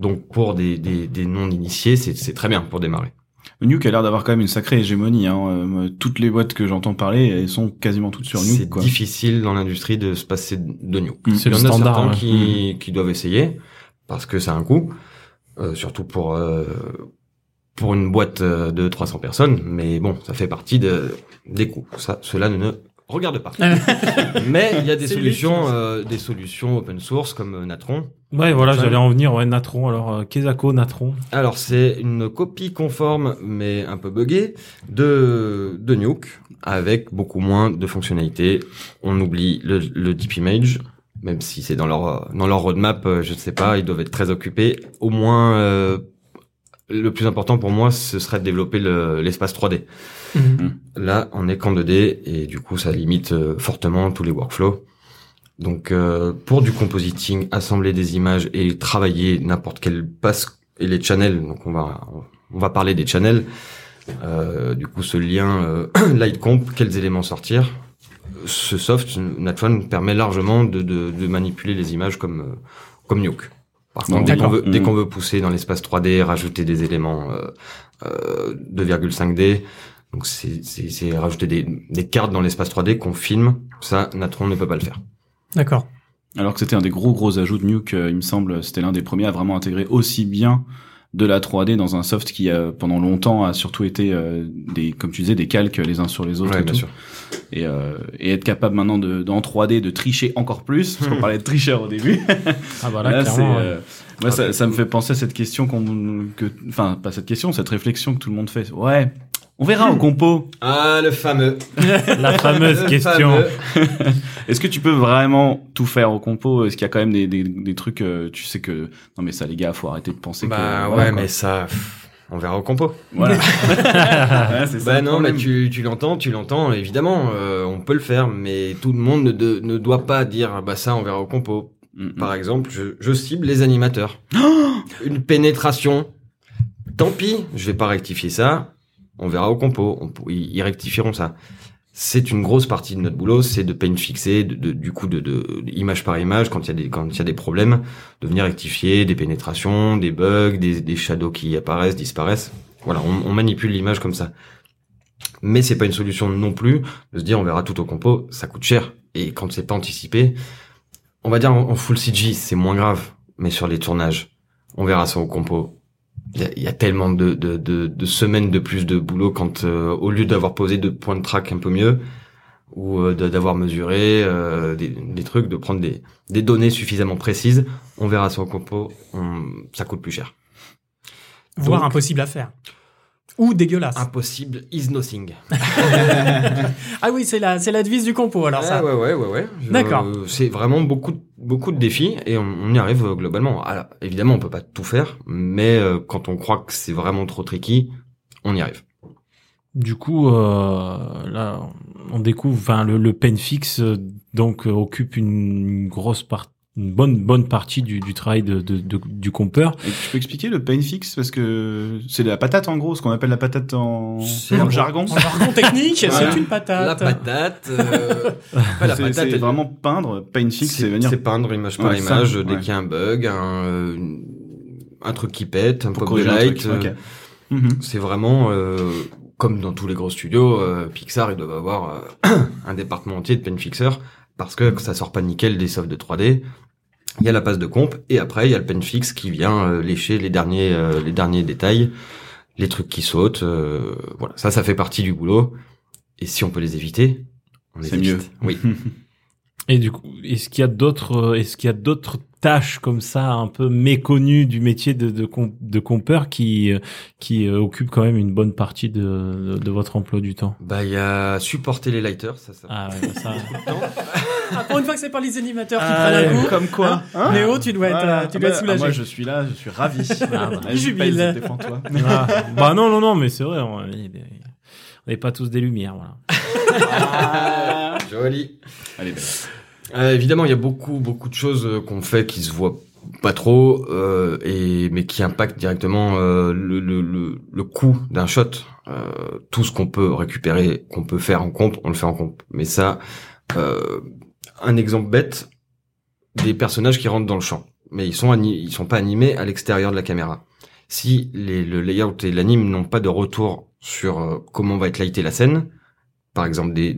Donc pour des, des, des non-initiés, c'est c'est très bien pour démarrer. Nuke a l'air d'avoir quand même une sacrée hégémonie. Hein. Euh, moi, toutes les boîtes que j'entends parler, elles sont quasiment toutes sur Nuke. C'est difficile dans l'industrie de se passer de Nuke. Mm. C'est Il y le en a standard. certains qui, qui doivent essayer parce que ça a un coût, euh, surtout pour euh, pour une boîte euh, de 300 personnes. Mais bon, ça fait partie de, des coûts. Ça, cela ne regarde pas. (laughs) Mais il y a des solutions, euh, des solutions open source comme euh, Natron. Ouais, voilà, j'allais en venir. Ouais, Natron. Alors, euh, Natron. Alors c'est une copie conforme mais un peu buggée de de Nuke avec beaucoup moins de fonctionnalités. On oublie le, le deep image, même si c'est dans leur dans leur roadmap, je ne sais pas, ils doivent être très occupés. Au moins, euh, le plus important pour moi, ce serait de développer le- l'espace 3D. Mhm. Là, on est qu'en 2D et du coup, ça limite euh, fortement tous les workflows. Donc, euh, pour du compositing, assembler des images et travailler n'importe quelle passe et les channels, donc on va on va parler des channels. Euh, du coup, ce lien euh, (clears throat) Lightcomp, quels éléments sortir Ce soft, Natron, permet largement de, de, de manipuler les images comme euh, comme Nuke. Par Bon, contre, dès qu'on d'accord. veut, dès qu'on veut pousser dans l'espace 3D, rajouter des éléments euh, euh, 2,5D, donc c'est c'est- c'est rajouter des, des cartes dans l'espace 3D qu'on filme, ça Natron ne peut pas le faire. D'accord. Alors que c'était un des gros gros ajouts de Nuke, euh, il me semble, c'était l'un des premiers à vraiment intégrer aussi bien de la 3D dans un soft qui a pendant longtemps a surtout été euh, des comme tu disais des calques les uns sur les autres Ouais, et bien tout. sûr. Et, euh, et être capable maintenant de dans 3D de tricher encore plus parce qu'on (laughs) parlait de tricheur au début Ah bah là, Là, c'est, clairement. ouais. euh, moi, ça, ça me fait penser à cette question qu'on, que, enfin, pas cette question, cette réflexion que tout le monde fait. Ouais, on verra au compo. Ah, le fameux. (laughs) La fameuse Le question. (laughs) Est-ce que tu peux vraiment tout faire au compo? Est-ce qu'il y a quand même des, des, des trucs, euh, tu sais que, non mais ça les gars, faut arrêter de penser Bah que. ouais, voilà, quoi. mais ça, pff, On verra au compo. Voilà. (laughs) Ouais, c'est ça Bah non, mais tu, tu l'entends, tu l'entends, évidemment, euh, on peut le faire, mais tout le monde ne, de- ne doit pas dire, bah ça, on verra au compo. Mm. Par exemple, je, je cible les animateurs. (gasps) Une pénétration. Tant pis, je vais pas rectifier ça. On verra au compo. On, ils, rectifieront ça. C'est une grosse partie de notre boulot, c'est de peine fixer, du coup de, image par image quand il y a des problèmes, de venir rectifier des pénétrations, des bugs, des, shadows qui apparaissent, disparaissent. Voilà, on, manipule l'image comme ça. Mais c'est pas une solution non plus de se dire on verra tout au compo, ça coûte cher. Et quand c'est pas anticipé, on va dire en full CG, c'est moins grave. Mais sur les tournages, on verra ça au compo. Il y a, tellement de, de, de, de semaines de plus de boulot quand euh, au lieu d'avoir posé deux points de track un peu mieux ou euh, d'avoir mesuré euh, des, des trucs, de prendre des, des données suffisamment précises, on verra au compo, on- ça coûte plus cher. Voire impossible à faire. Ou dégueulasse. Impossible is nothing. (laughs) Ah oui, c'est la, c'est la devise du compo, alors Ouais, ça. ouais, ouais, ouais, ouais. Je- D'accord. c'est vraiment beaucoup, de- beaucoup de défis et on, on y arrive euh, globalement. Alors, évidemment, on peut pas tout faire, mais euh, quand on croit que c'est vraiment trop tricky, on y arrive. Du coup, euh, là, on découvre, enfin, le, le pen fixe euh, donc euh, occupe une grosse partie, une bonne bonne partie du, du travail de, de, de- du compeur. Et tu peux expliquer le pain fix parce que c'est de la patate en gros, ce qu'on appelle la patate en jargon. En jargon technique, c'est une patate. La patate, euh, (laughs) la C'est- patate, c'est elle- vraiment peindre. Pain fix, c'est venir c'est peindre image par Ouais, ça, image dès ouais. qu'il y a un bug, un, euh, un truc qui pète, un pour pop de light. truc. euh. Mhm. C'est vraiment euh, comme dans tous les gros studios, euh, Pixar, ils doivent avoir euh, (coughs) un département entier de pen fixer parce que ça sort pas nickel des softs de 3D. Il y a la passe de comp et après il y a le pen fix qui vient euh, lécher les derniers euh, les derniers détails, les trucs qui sautent. euh, voilà, ça ça fait partie du boulot. Et si on peut les éviter, on les C'est évite. mieux. Oui. (laughs) Et du coup, est-ce qu'il y a d'autres, euh, est-ce qu'il y a d'autres tâches comme ça un peu méconnues du métier de de, com- de compeur qui euh, qui euh, occupent quand même une bonne partie de, de, de votre emploi du temps Bah il y a supporter les lighters, ça ça. Ah ouais, bah ça. (laughs) Ah, pour une fois que c'est pas les animateurs qui Ah, prennent un coup. comme quoi. hein Léo, tu dois être, Voilà. euh, tu dois Ah être bah, soulagé. Moi, je suis là, je suis ravi. (laughs) bah. Jubile. pèse, défends-toi. Ah, bah non non non, mais c'est vrai, on on n'est pas tous des lumières, voilà. Ah. (laughs) Joli. Allez, belle. Euh, évidemment, il y a beaucoup, beaucoup de choses euh, qu'on fait qui se voient pas trop, euh, et mais qui impactent directement euh, le, le, le, le coût d'un shot. Euh, tout ce qu'on peut récupérer, qu'on peut faire en comp, on le fait en comp. Mais ça, euh, un exemple bête, des personnages qui rentrent dans le champ, mais ils sont ils sont pas animés à l'extérieur de la caméra. Si les, le layout et l'anime n'ont pas de retour sur comment va être lightée la scène, par exemple des,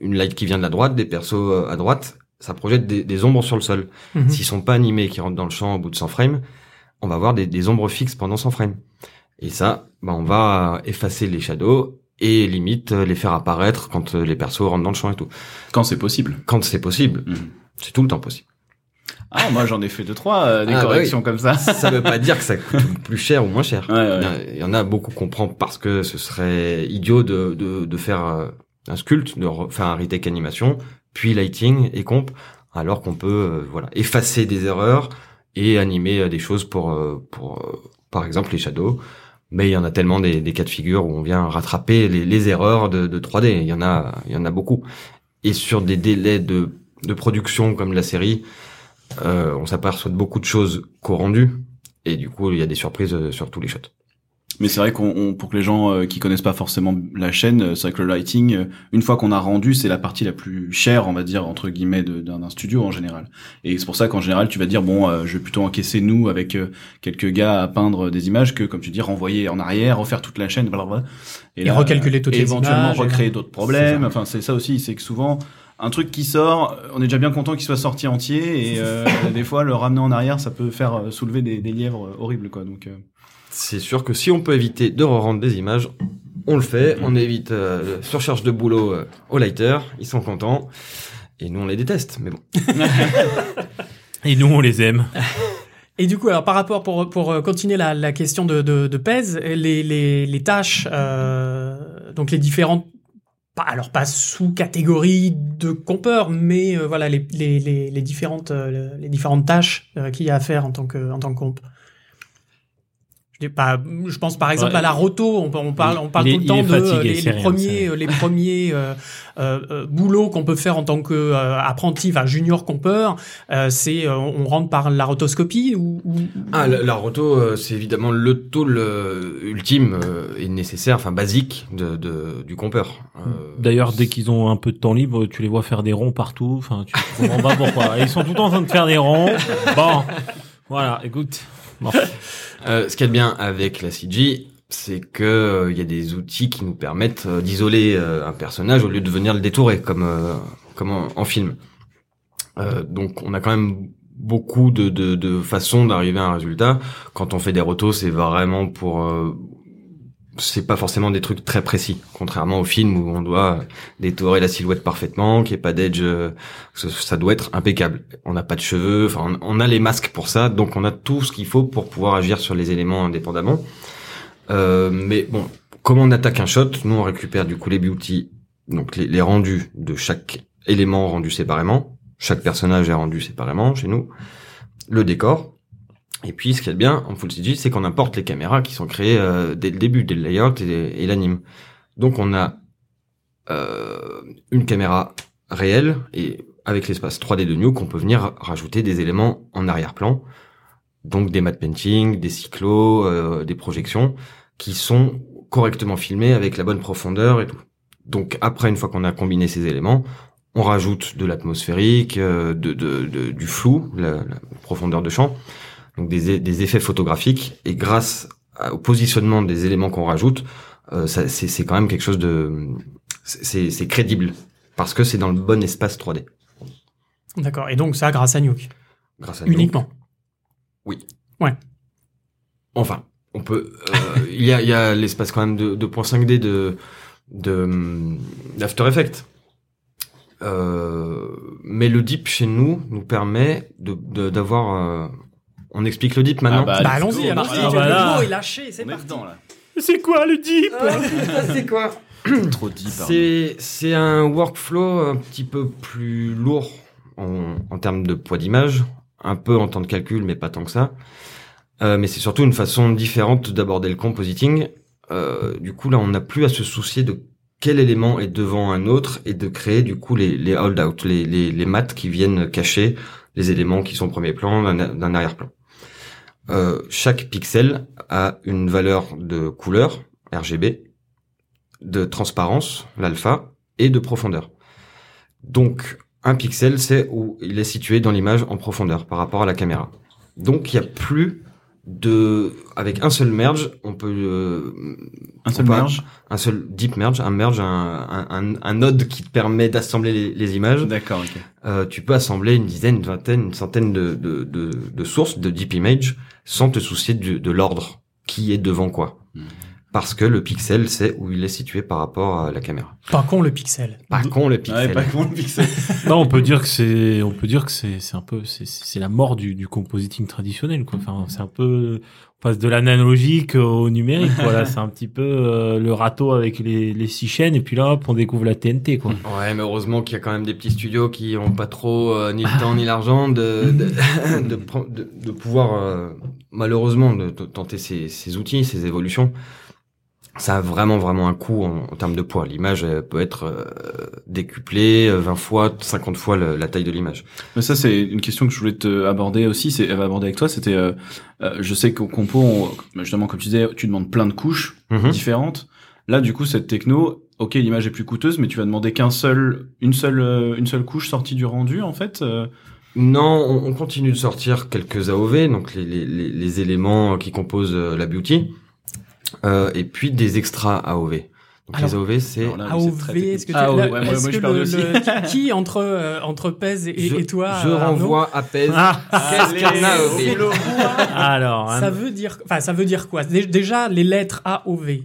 une light qui vient de la droite, des persos euh, à droite, ça projette des, des ombres sur le sol. Mhm. S'ils sont pas animés, qui rentrent dans le champ au bout de 100 frames, on va avoir des, des ombres fixes pendant 100 frames. Et ça, bah, on va effacer les shadows et limite euh, les faire apparaître quand euh, les persos rentrent dans le champ et tout. Quand c'est possible. Quand c'est possible, Mhm. c'est tout le temps possible. Ah, moi, j'en ai fait deux, trois, euh, des Ah, bah corrections comme ça. ça veut pas dire que ça coûte (laughs) plus cher ou moins cher. Ouais, ouais. Il y en a- Il y en a beaucoup qu'on prend parce que ce serait idiot de, de, de faire euh, un sculpt, de re- faire un retake animation, puis lighting et comp, alors qu'on peut euh, voilà effacer des erreurs et animer euh, des choses pour, euh, pour par exemple les shadows. Mais il y en a tellement des, des cas de figure où on vient rattraper les, erreurs de, de 3D. Il y en a, il y en a beaucoup. Et sur des délais de, de production comme la série, euh, on s'aperçoit de beaucoup de choses qu'au rendu. Et du coup, il y a des surprises sur tous les shots. Mais c'est vrai qu'on, on- pour que les gens euh, qui connaissent pas forcément la chaîne, euh, c'est vrai que le lighting, euh, une fois qu'on a rendu, c'est la partie la plus chère, on va dire entre guillemets, d'un studio en général. Et c'est pour ça qu'en général, tu vas dire bon, euh, je vais plutôt encaisser nous avec euh, quelques gars à peindre des images que, comme tu dis, renvoyer en arrière, refaire toute la chaîne, blablabla. Et recalculer toutes et les éventuellement images, et- recréer d'autres problèmes. Enfin, c'est ça aussi, c'est que souvent. Un truc qui sort, on est déjà bien content qu'il soit sorti entier et euh, (laughs) des fois le ramener en arrière, ça peut faire soulever des, des lièvres horribles quoi. Donc euh, C'est sûr que si on peut éviter de re-rendre des images, on le fait. On évite euh, surcharge de boulot euh, aux lighters. Ils sont contents. Et nous, on les déteste. Mais bon. (laughs) Et nous, on les aime. (laughs) Et du coup, alors par rapport pour pour euh, continuer la, la question de de, de Pez, les les les tâches, euh, donc les différentes, pas alors pas sous catégories de compeurs, mais euh, voilà les les les, les différentes les différentes tâches euh, qu'il y a à faire en tant que en tant que comp. Je, dis pas, je pense par exemple Ouais. à la roto. On, on parle, on parle tout le temps de fatigué, euh, les, les rien, premiers, c'est euh, les premiers euh, euh, euh, boulots qu'on peut faire en tant que euh, apprenti, enfin junior compeur. Euh, c'est euh, on rentre par la rotoscopie ou, ou- Ah, la, la roto, euh, c'est évidemment le tool euh, ultime euh, et nécessaire, enfin basique de, de- du compeur. Euh, D'ailleurs, dès qu'ils ont un peu de temps libre, tu les vois faire des ronds partout. Enfin, tu comprends pas pourquoi. Ils sont tout le temps en train de faire des ronds. Bon, voilà. Écoute. Euh, ce qu'il y a de bien avec la CG, c'est que euh, il y a des outils qui nous permettent euh, d'isoler euh, un personnage au lieu de venir le détourer comme euh, comme en, film. Donc on a quand même beaucoup de, de, de façons d'arriver à un résultat. Quand on fait des rotos, c'est vraiment pour c'est pas forcément des trucs très précis, contrairement au film où on doit détourer la silhouette parfaitement, qu'il n'y ait pas d'edge, euh, ça, doit être impeccable. On n'a pas de cheveux, enfin on, on a les masques pour ça, donc on a tout ce qu'il faut pour pouvoir agir sur les éléments indépendamment. Euh, mais bon, comment on attaque un shot Nous on récupère du coup les beauty, donc les, les rendus de chaque élément rendu séparément. Chaque personnage est rendu séparément chez nous. Le décor, et puis, ce a de bien en Full CG, c'est qu'on importe les caméras qui sont créées euh, dès le début, dès le layout et, et l'anime. Donc, on a euh, une caméra réelle et avec l'espace 3D de New qu'on peut venir rajouter des éléments en arrière-plan, donc des matte painting, des cyclos, euh, des projections qui sont correctement filmés avec la bonne profondeur et tout. Donc, après, une fois qu'on a combiné ces éléments, on rajoute de l'atmosphérique, euh, de, de- de- du flou, la, la profondeur de champ donc des, des effets photographiques et grâce au positionnement des éléments qu'on rajoute, euh, c'est quand même quelque chose de c'est crédible parce que c'est dans le bon espace 3D. D'accord. Et donc ça grâce à Nuke Grâce à uniquement. Enfin, on peut. euh, (laughs) il y a il y a l'espace quand même de, de 2.5D de de d'After Effects. Euh, mais le dip chez nous nous permet de de- d'avoir. euh, on explique le dip maintenant. Ah bah, Bah, let's allons-y. est- Ah, voilà. le mot est lâché, c'est parti. dedans là. C'est quoi le dip c'est quoi Trop deep. pardon. C'est c'est un workflow un petit peu plus lourd en, en termes de poids d'image, un peu en temps de calcul, mais pas tant que ça. Euh, mais c'est surtout une façon différente d'aborder le compositing. Euh, du coup, là, on n'a plus à se soucier de quel élément est devant un autre et de créer du coup les, les hold-out, les, les, les mattes qui viennent cacher les éléments qui sont au premier plan d'un d'un arrière-plan. Euh, chaque pixel a une valeur de couleur, RGB, de transparence, l'alpha, et de profondeur. Donc, un pixel, c'est où il est situé dans l'image en profondeur par rapport à la caméra. Donc, il n'y a plus de... Avec un seul merge, on peut... euh, Un seul on peut- merge. Un seul deep merge, un merge, un, un, un, node qui te permet d'assembler les, les images. D'accord. Euh, tu peux assembler une dizaine, une vingtaine, une centaine de, de, de, de sources de deep image sans te soucier du- de l'ordre qui est devant quoi. Hmm. Parce que le pixel, c'est où il est situé par rapport à la caméra. Pas con le pixel. Pas con le pixel. Ouais, pas con le pixel. (laughs) Non, on peut dire que c'est, on peut dire que c'est, c'est un peu, c'est, c'est la mort du, du compositing traditionnel, quoi. Enfin, c'est un peu, on passe de l'analogique au numérique, voilà. (laughs) c'est un petit peu euh, le râteau avec les, les six chaînes, et puis là, hop, on découvre la TNT, quoi. Ouais, mais heureusement qu'il y a quand même des petits studios qui ont pas trop euh, ni le temps ni l'argent de de, (laughs) de, de, de pouvoir euh, malheureusement de, de tenter ces, ces outils, ces évolutions. Ça a vraiment vraiment un coût en, en termes de poids. L'image peut être euh, décuplée euh, 20 fois, 50 fois le- la taille de l'image. Mais ça, c'est une question que je voulais te aborder aussi, c'est euh, aborder avec toi. C'était, euh, euh, je sais qu'au compo, on- justement, comme tu disais, tu demandes plein de couches Mhm. différentes. Là, du coup, cette techno, ok, l'image est plus coûteuse, mais tu vas demander qu'un seul, une seule, euh, une seule couche sortie du rendu, en fait. euh. Non, on, on continue de sortir quelques AOV, donc les, les, les, éléments qui composent euh, la beauty, euh, et puis des extra AOV. Donc Alors- les AOV, c'est AOV, est-ce que, tu, technique. Ah, ouais, là, ouais, moi, est-ce moi, que je parle le, aussi. le- qui entre euh, entre Pez et, je, et toi je Arnaud renvoie à PES. Ah, Qu'est-ce qu'un AOV alors, Ça hein. veut dire, enfin, ça veut dire quoi? Dé- Déjà, les lettres AOV.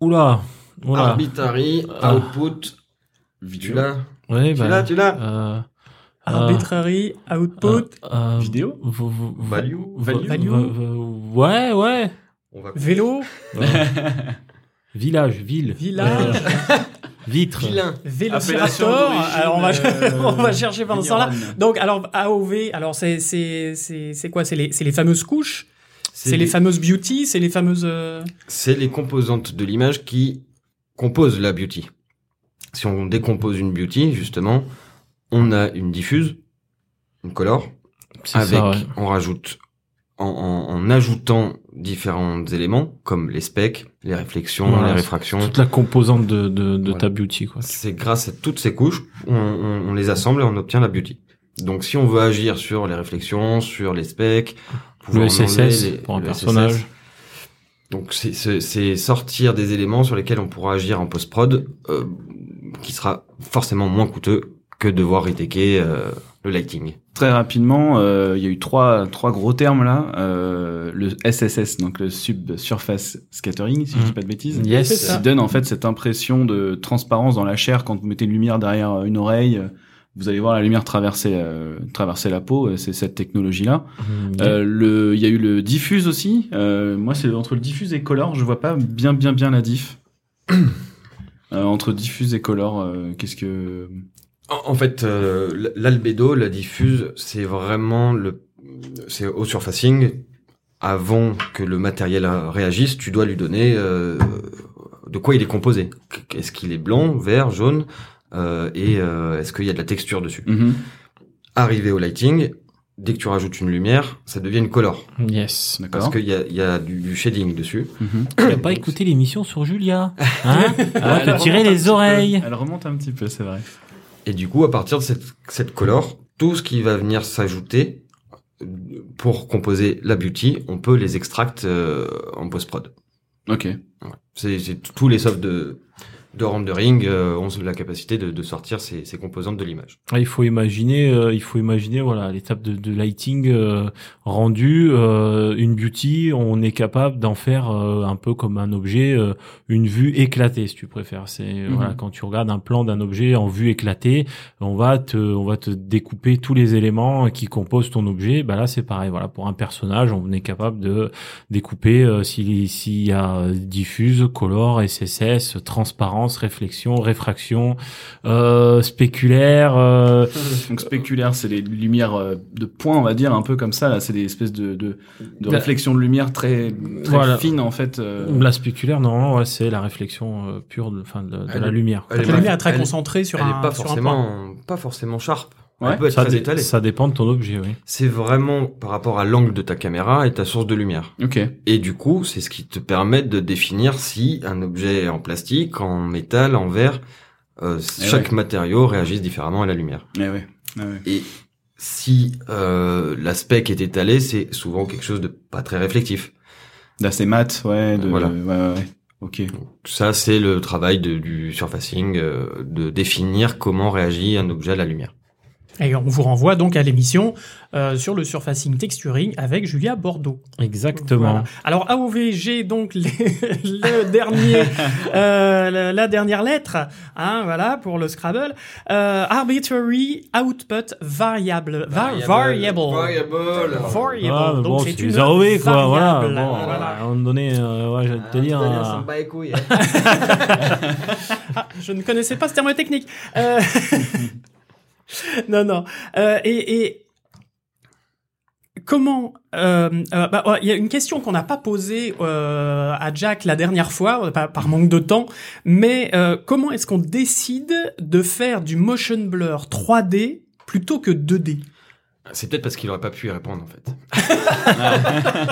oula, oula. Arbitrary, Ah. output, tu Vidéo. l'as Tu bah, l'as, tu l'as euh, Arbitrary, output, euh, Vidéo v- v- v- Value v- Value v- v- Ouais, ouais. On va vélo, (laughs) Village, ville. village, Euh, vitre. Vilain. vélociraptor. Alors, on va, euh, (laughs) on va chercher pendant ce temps-là. Donc, alors, AOV, alors, c'est, c'est, c'est, c'est quoi? C'est les, c'est les fameuses couches? C'est les fameuses beauty, c'est les fameuses. euh, C'est les composantes de l'image qui composent la beauty. Si on décompose une beauty, justement, on a une diffuse, une color, C'est avec, ça, ouais. on rajoute, en, en- en ajoutant différents éléments, comme les specs, les réflexions, Voilà, les réfractions. Toute la composante de, de, de Voilà. ta beauty, quoi. C'est grâce à toutes ces couches, on, on- on les assemble et on obtient la beauty. Donc si on veut agir sur les réflexions, sur les specs, Le SSS les- pour un personnage. SSS. Donc c'est sortir des éléments sur lesquels on pourra agir en post-prod, euh, qui sera forcément moins coûteux que devoir retaker euh, le lighting. Très rapidement, euh, il y a eu trois trois gros termes là. Euh, le SSS, donc le Subsurface Scattering, si je dis Mhm. pas de bêtises. Yes. Qui donne en fait cette impression de transparence dans la chair quand vous mettez une lumière derrière une oreille. euh, Vous allez voir la lumière traverser euh, traverser la peau. euh, C'est cette technologie là. Euh, le, il y a eu le diffuse aussi. Euh, moi, c'est entre le diffuse et color. Je vois pas bien, bien, bien la diff. (coughs) Euh, entre diffuse et color, euh, qu'est-ce que En, en fait, euh, l- l'albédo, la diffuse, c'est vraiment le, c'est au surfacing. Avant que le matériel réagisse, tu dois lui donner euh, de quoi il est composé. Est-ce qu'il est blanc, vert, jaune, euh, et euh, est-ce qu'il y a de la texture dessus? Mhm. Arrivé au lighting, dès que tu rajoutes une lumière, ça devient une color Yes. D'accord. parce qu'il y a, il y a du, du shading dessus. Mhm. Tu n'as pas écouté l'émission sur Julia Hein? (laughs) On va Elle te tirer les oreilles. peu. Elle remonte un petit peu, c'est vrai. Et du coup, à partir de cette, cette color, tout ce qui va venir s'ajouter pour composer la beauty, on peut les extract euh, en post-prod. Ok. C'est tous les softs de, de rendering euh, ont la capacité de, de sortir ces, ces composantes de l'image. Ah, il faut imaginer, euh, il faut imaginer, voilà, l'étape de, de lighting euh, rendu, euh, une beauty, on est capable d'en faire euh, un peu comme un objet, euh, une vue éclatée, si tu préfères. C'est Mhm. voilà, quand tu regardes un plan d'un objet en vue éclatée, on va te, on va te découper tous les éléments qui composent ton objet. Bah là, c'est pareil. Voilà, pour un personnage, on est capable de découper euh, s'il s'il y a diffuse, color, SSS, transparence, réflexion, réfraction, euh, spéculaire. euh, (laughs) Donc spéculaire, c'est les lumières euh, de points, on va dire, un peu comme ça. Là, c'est des espèces de de, de La- réflexions de lumière très très Voilà. fines en fait. euh. La spéculaire, normalement, ouais, c'est la réflexion euh, pure de, enfin, de, la est- lumière. elle La lumière est très elle- concentrée sur Elle un est pas sur un point. forcément, pas forcément sharp. Ouais. Elle peut être Ça, très dé- étalée. ça dépend de ton objet, oui. C'est vraiment par rapport à l'angle de ta caméra et ta source de lumière. Ok. Et du coup, c'est ce qui te permet de définir si un objet est en plastique, en métal, en verre, euh, Eh chaque ouais. matériau réagisse différemment à la lumière. Eh ouais. Ouais. Et si euh, la spec est étalée, c'est souvent quelque chose de pas très réflectif. D'assez mat, ouais. De, Voilà. Ouais, ouais, ouais. Ok. Donc, ça, c'est le travail de- du surfacing, euh, de définir comment réagit un objet à la lumière. Et on vous renvoie donc à l'émission euh, sur le surfacing texturing avec Julia Bordeaux. Exactement. Voilà. Alors AOV, j'ai donc les- (laughs) le dernier, euh, la, la dernière lettre, hein, voilà pour le Scrabble. Euh, arbitrary output variable, va- variable. Variable. Variable. Ah, donc bon, c'est une AOV, quoi, voilà. Bon, Voilà. à un moment donné, euh, ouais, je vais te dire. euh, (laughs) Ah, je ne connaissais pas ce terme technique. (laughs) (laughs) Non, non. Euh, et, comment euh, euh, bah, Il y a une question qu'on n'a pas posée à Jack la dernière fois, par, par manque de temps, mais comment est-ce qu'on décide de faire du motion blur 3D plutôt que 2D C'est peut-être parce qu'il aurait pas pu y répondre en fait.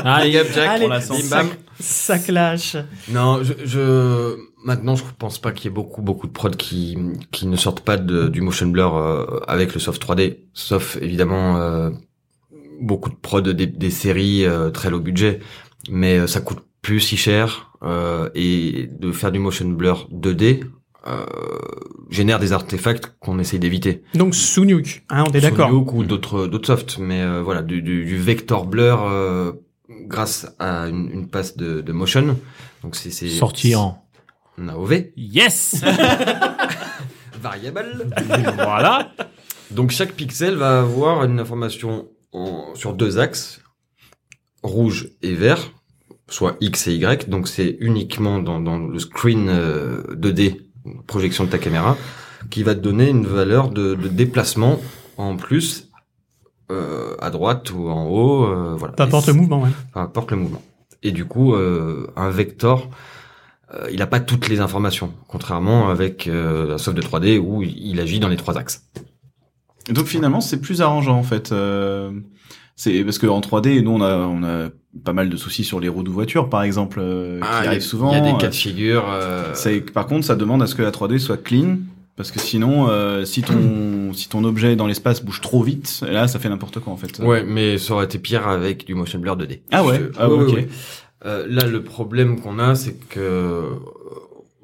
Ah, (laughs) Big up, Jack. Allez, pour la Bim, ça, bam. ça clash. Non, je, je maintenant je pense pas qu'il y ait beaucoup beaucoup de prods qui qui ne sortent pas de, du motion blur euh, avec le soft 3D, sauf évidemment euh, beaucoup de prods des, des séries euh, très low budget, mais euh, ça coûte plus si cher euh, et de faire du motion blur 2D euh, génère des artefacts qu'on essaye d'éviter. Donc Sunyuk, hein, on est d'accord. Sur Nuke ou d'autres d'autres softs, mais euh, voilà du, du, du vector blur euh, grâce à une, une passe de, de motion. Donc c'est c'est sorti en. en AOV Yes (laughs) variable. Voilà. Donc chaque pixel va avoir une information en- sur deux axes, rouge et vert, soit X et Y. Donc c'est uniquement dans, dans le screen euh, 2D, projection de ta caméra, qui va te donner une valeur de, de déplacement en plus euh, à droite ou en haut, euh, voilà. Peu importe le mouvement, ouais. peu importe le mouvement. Et du coup, euh, un vector, euh, il n'a pas toutes les informations, contrairement avec euh, un soft de 3D où il agit dans les trois axes. Et donc finalement, c'est plus arrangeant en fait. C'est parce que en 3D, nous on a on a pas mal de soucis sur les roues de voiture, par exemple, euh, Ah, qui il y a- arrivent souvent. Il y a des Euh, cas de figure. euh, c'est- par contre, ça demande à ce que la 3D soit clean. Parce que sinon, euh, si ton si ton objet dans l'espace bouge trop vite, là, ça fait n'importe quoi en fait. Ouais, mais ça aurait été pire avec du motion blur 2D. Ah ouais? Ah ouais, ok. Euh, là, le problème qu'on a, c'est que euh,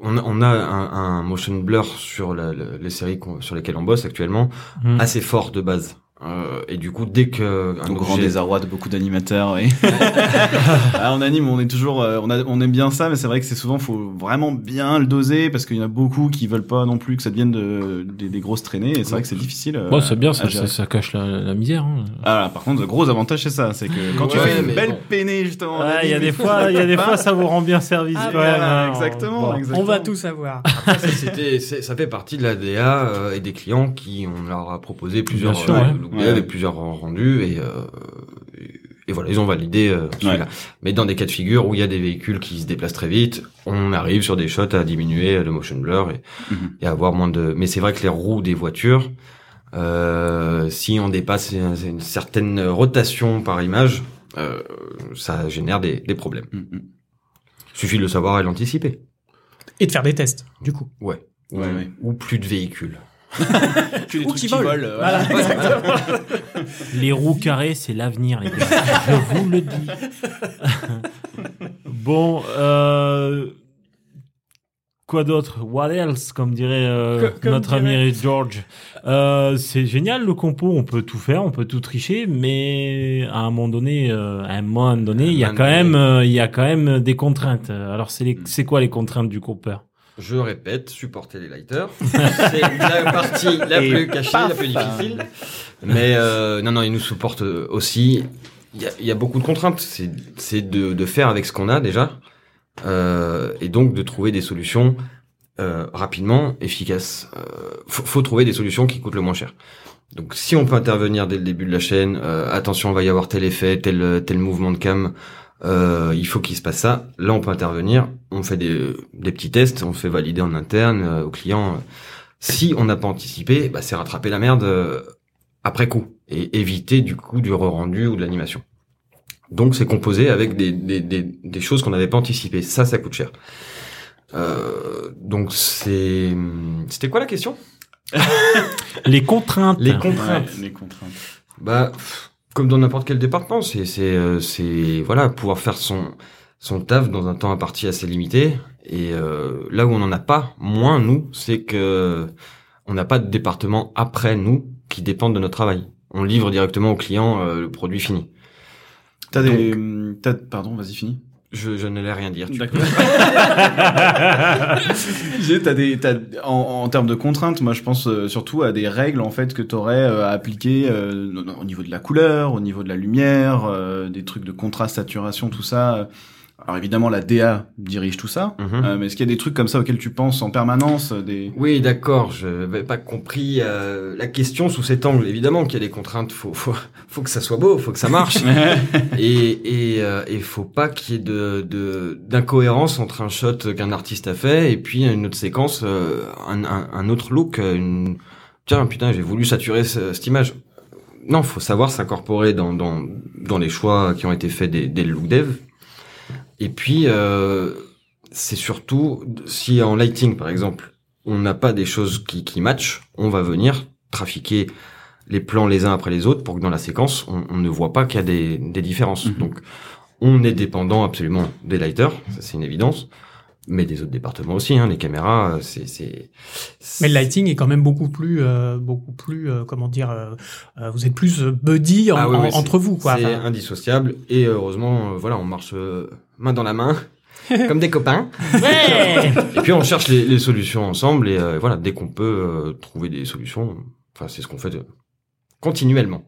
on a, on a un, un motion blur sur la- la- les séries sur lesquelles on bosse actuellement Hmm. assez fort de base. Euh, et du coup, dès que un Au grand objet- désarroi de beaucoup d'animateurs. Oui. (laughs) ah, en anime, on est toujours, euh, on, a, on aime bien ça, mais c'est vrai que c'est souvent faut vraiment bien le doser parce qu'il y en a beaucoup qui veulent pas non plus que ça devienne de, des, des grosses traînées. Et c'est vrai que c'est difficile. euh, Bon, c'est bien, ça, ça, ça cache la, la misère. Hein. Ah, là, par contre, le gros avantage c'est ça, c'est que quand tu fais une belle bon. peinée justement. en Ouais, il y a des fois, il y a des fois, ça vous rend bien service Ah, quand même. voilà, exactement, Bon. exactement. On va tout savoir. Après, ça, ça fait partie de la DA euh, et des clients qui on leur a proposé plusieurs Bien sûr, euh, Ouais. dev et plusieurs rendus et, euh, et- et voilà, ils ont validé euh, celui-là. Mais dans des cas de figure où il y a des véhicules qui se déplacent très vite, on arrive sur des shots à diminuer le motion blur et, et avoir moins de. Mais c'est vrai que les roues des voitures, euh, si on dépasse une, une certaine rotation par image, euh, ça génère des, des problèmes. Mhm. Suffit de le savoir et l'anticiper. Et de faire des tests, du coup. Ouais. Ouais, ouais. Ou plus de véhicules. (laughs) Que des Ou trucs qui qui volent. volent. euh, Voilà, exactement. Les roues carrées, c'est l'avenir, les gars. Je vous le dis. (laughs) bon, euh, quoi d'autre? What else, comme dirait euh, Que- comme notre dirait- ami George. Euh, c'est génial le compo, on peut tout faire, on peut tout tricher, mais à un moment donné, euh, à un moment donné, il y a moment quand même, euh, il y a quand même des contraintes. Alors c'est les- c'est quoi les contraintes du compeur Je répète, supporter les lighters. (laughs) c'est la partie la plus cachée, la plus difficile. Mais euh, non, non, ils nous supportent aussi. Il y y a beaucoup de contraintes. C'est, de, de faire avec ce qu'on a déjà, euh, et donc de trouver des solutions euh, rapidement, efficaces. Euh, faut, faut trouver des solutions qui coûtent le moins cher. Donc, si on peut intervenir dès le début de la chaîne, euh, attention, il va y avoir tel effet, tel tel mouvement de cam. Euh, il faut qu'il se passe ça. Là, on peut intervenir. On fait des, des petits tests, on fait valider en interne euh, au client. Si on n'a pas anticipé, bah, c'est rattraper la merde euh, après coup et éviter du coup du re-rendu ou de l'animation. Donc, c'est composé avec des, des, des, des choses qu'on n'avait pas anticipées. Ça, ça coûte cher. Euh, donc, c'est... C'était quoi la question? (laughs) Les contraintes. Les ouais, contraintes. les contraintes. Bah, pff, comme dans n'importe quel département, c'est c'est euh, c'est voilà pouvoir faire son son taf dans un temps imparti assez limité. Et euh, là où on n'en a pas, moins nous, c'est que on n'a pas de département après nous qui dépendent de notre travail. On livre directement au client euh, le produit fini. T'as des, t'as, pardon, vas-y, fini. Je, je n'allais rien dire. tu D'accord. (laughs) T'as des, t'as, en, en termes de contraintes, moi je pense euh, surtout à des règles en fait que t'aurais euh, à appliquer euh, au niveau de la couleur, au niveau de la lumière, euh, des trucs de contraste, saturation, tout ça. Alors évidemment la DA dirige tout ça, Mhm. euh, mais est-ce qu'il y a des trucs comme ça auxquels tu penses en permanence euh, des... Oui, d'accord. Je n'avais pas compris euh, la question sous cet angle. Évidemment qu'il y a des contraintes. Faut, faut, faut que ça soit beau, faut que ça marche. (laughs) et et euh, et faut pas qu'il y ait de de d'incohérence entre un shot qu'un artiste a fait et puis une autre séquence, euh, un, un, un autre look. Une... Tiens, putain, j'ai voulu saturer ce- cette image. Non, faut savoir s'incorporer dans dans dans les choix qui ont été faits des des look dev. Et puis euh, c'est surtout si en lighting par exemple on n'a pas des choses qui qui matchent, on va venir trafiquer les plans les uns après les autres pour que dans la séquence, on, on ne voit pas qu'il y a des, des différences. Mhm. Donc, on est dépendant absolument des lighters, ça c'est une évidence, mais des autres départements aussi. Hein, les caméras, euh, c'est c'est. Mais le lighting est quand même beaucoup plus, euh, beaucoup plus, euh, comment dire, euh, euh, vous êtes plus euh, buddy en- Ah oui, oui, entre vous, quoi. C'est Enfin, indissociable et heureusement, euh, voilà, on marche euh, main dans la main. (laughs) comme des copains. Ouais Et puis on cherche les, les solutions ensemble et euh, voilà, dès qu'on peut euh, trouver des solutions, enfin c'est ce qu'on fait de- continuellement.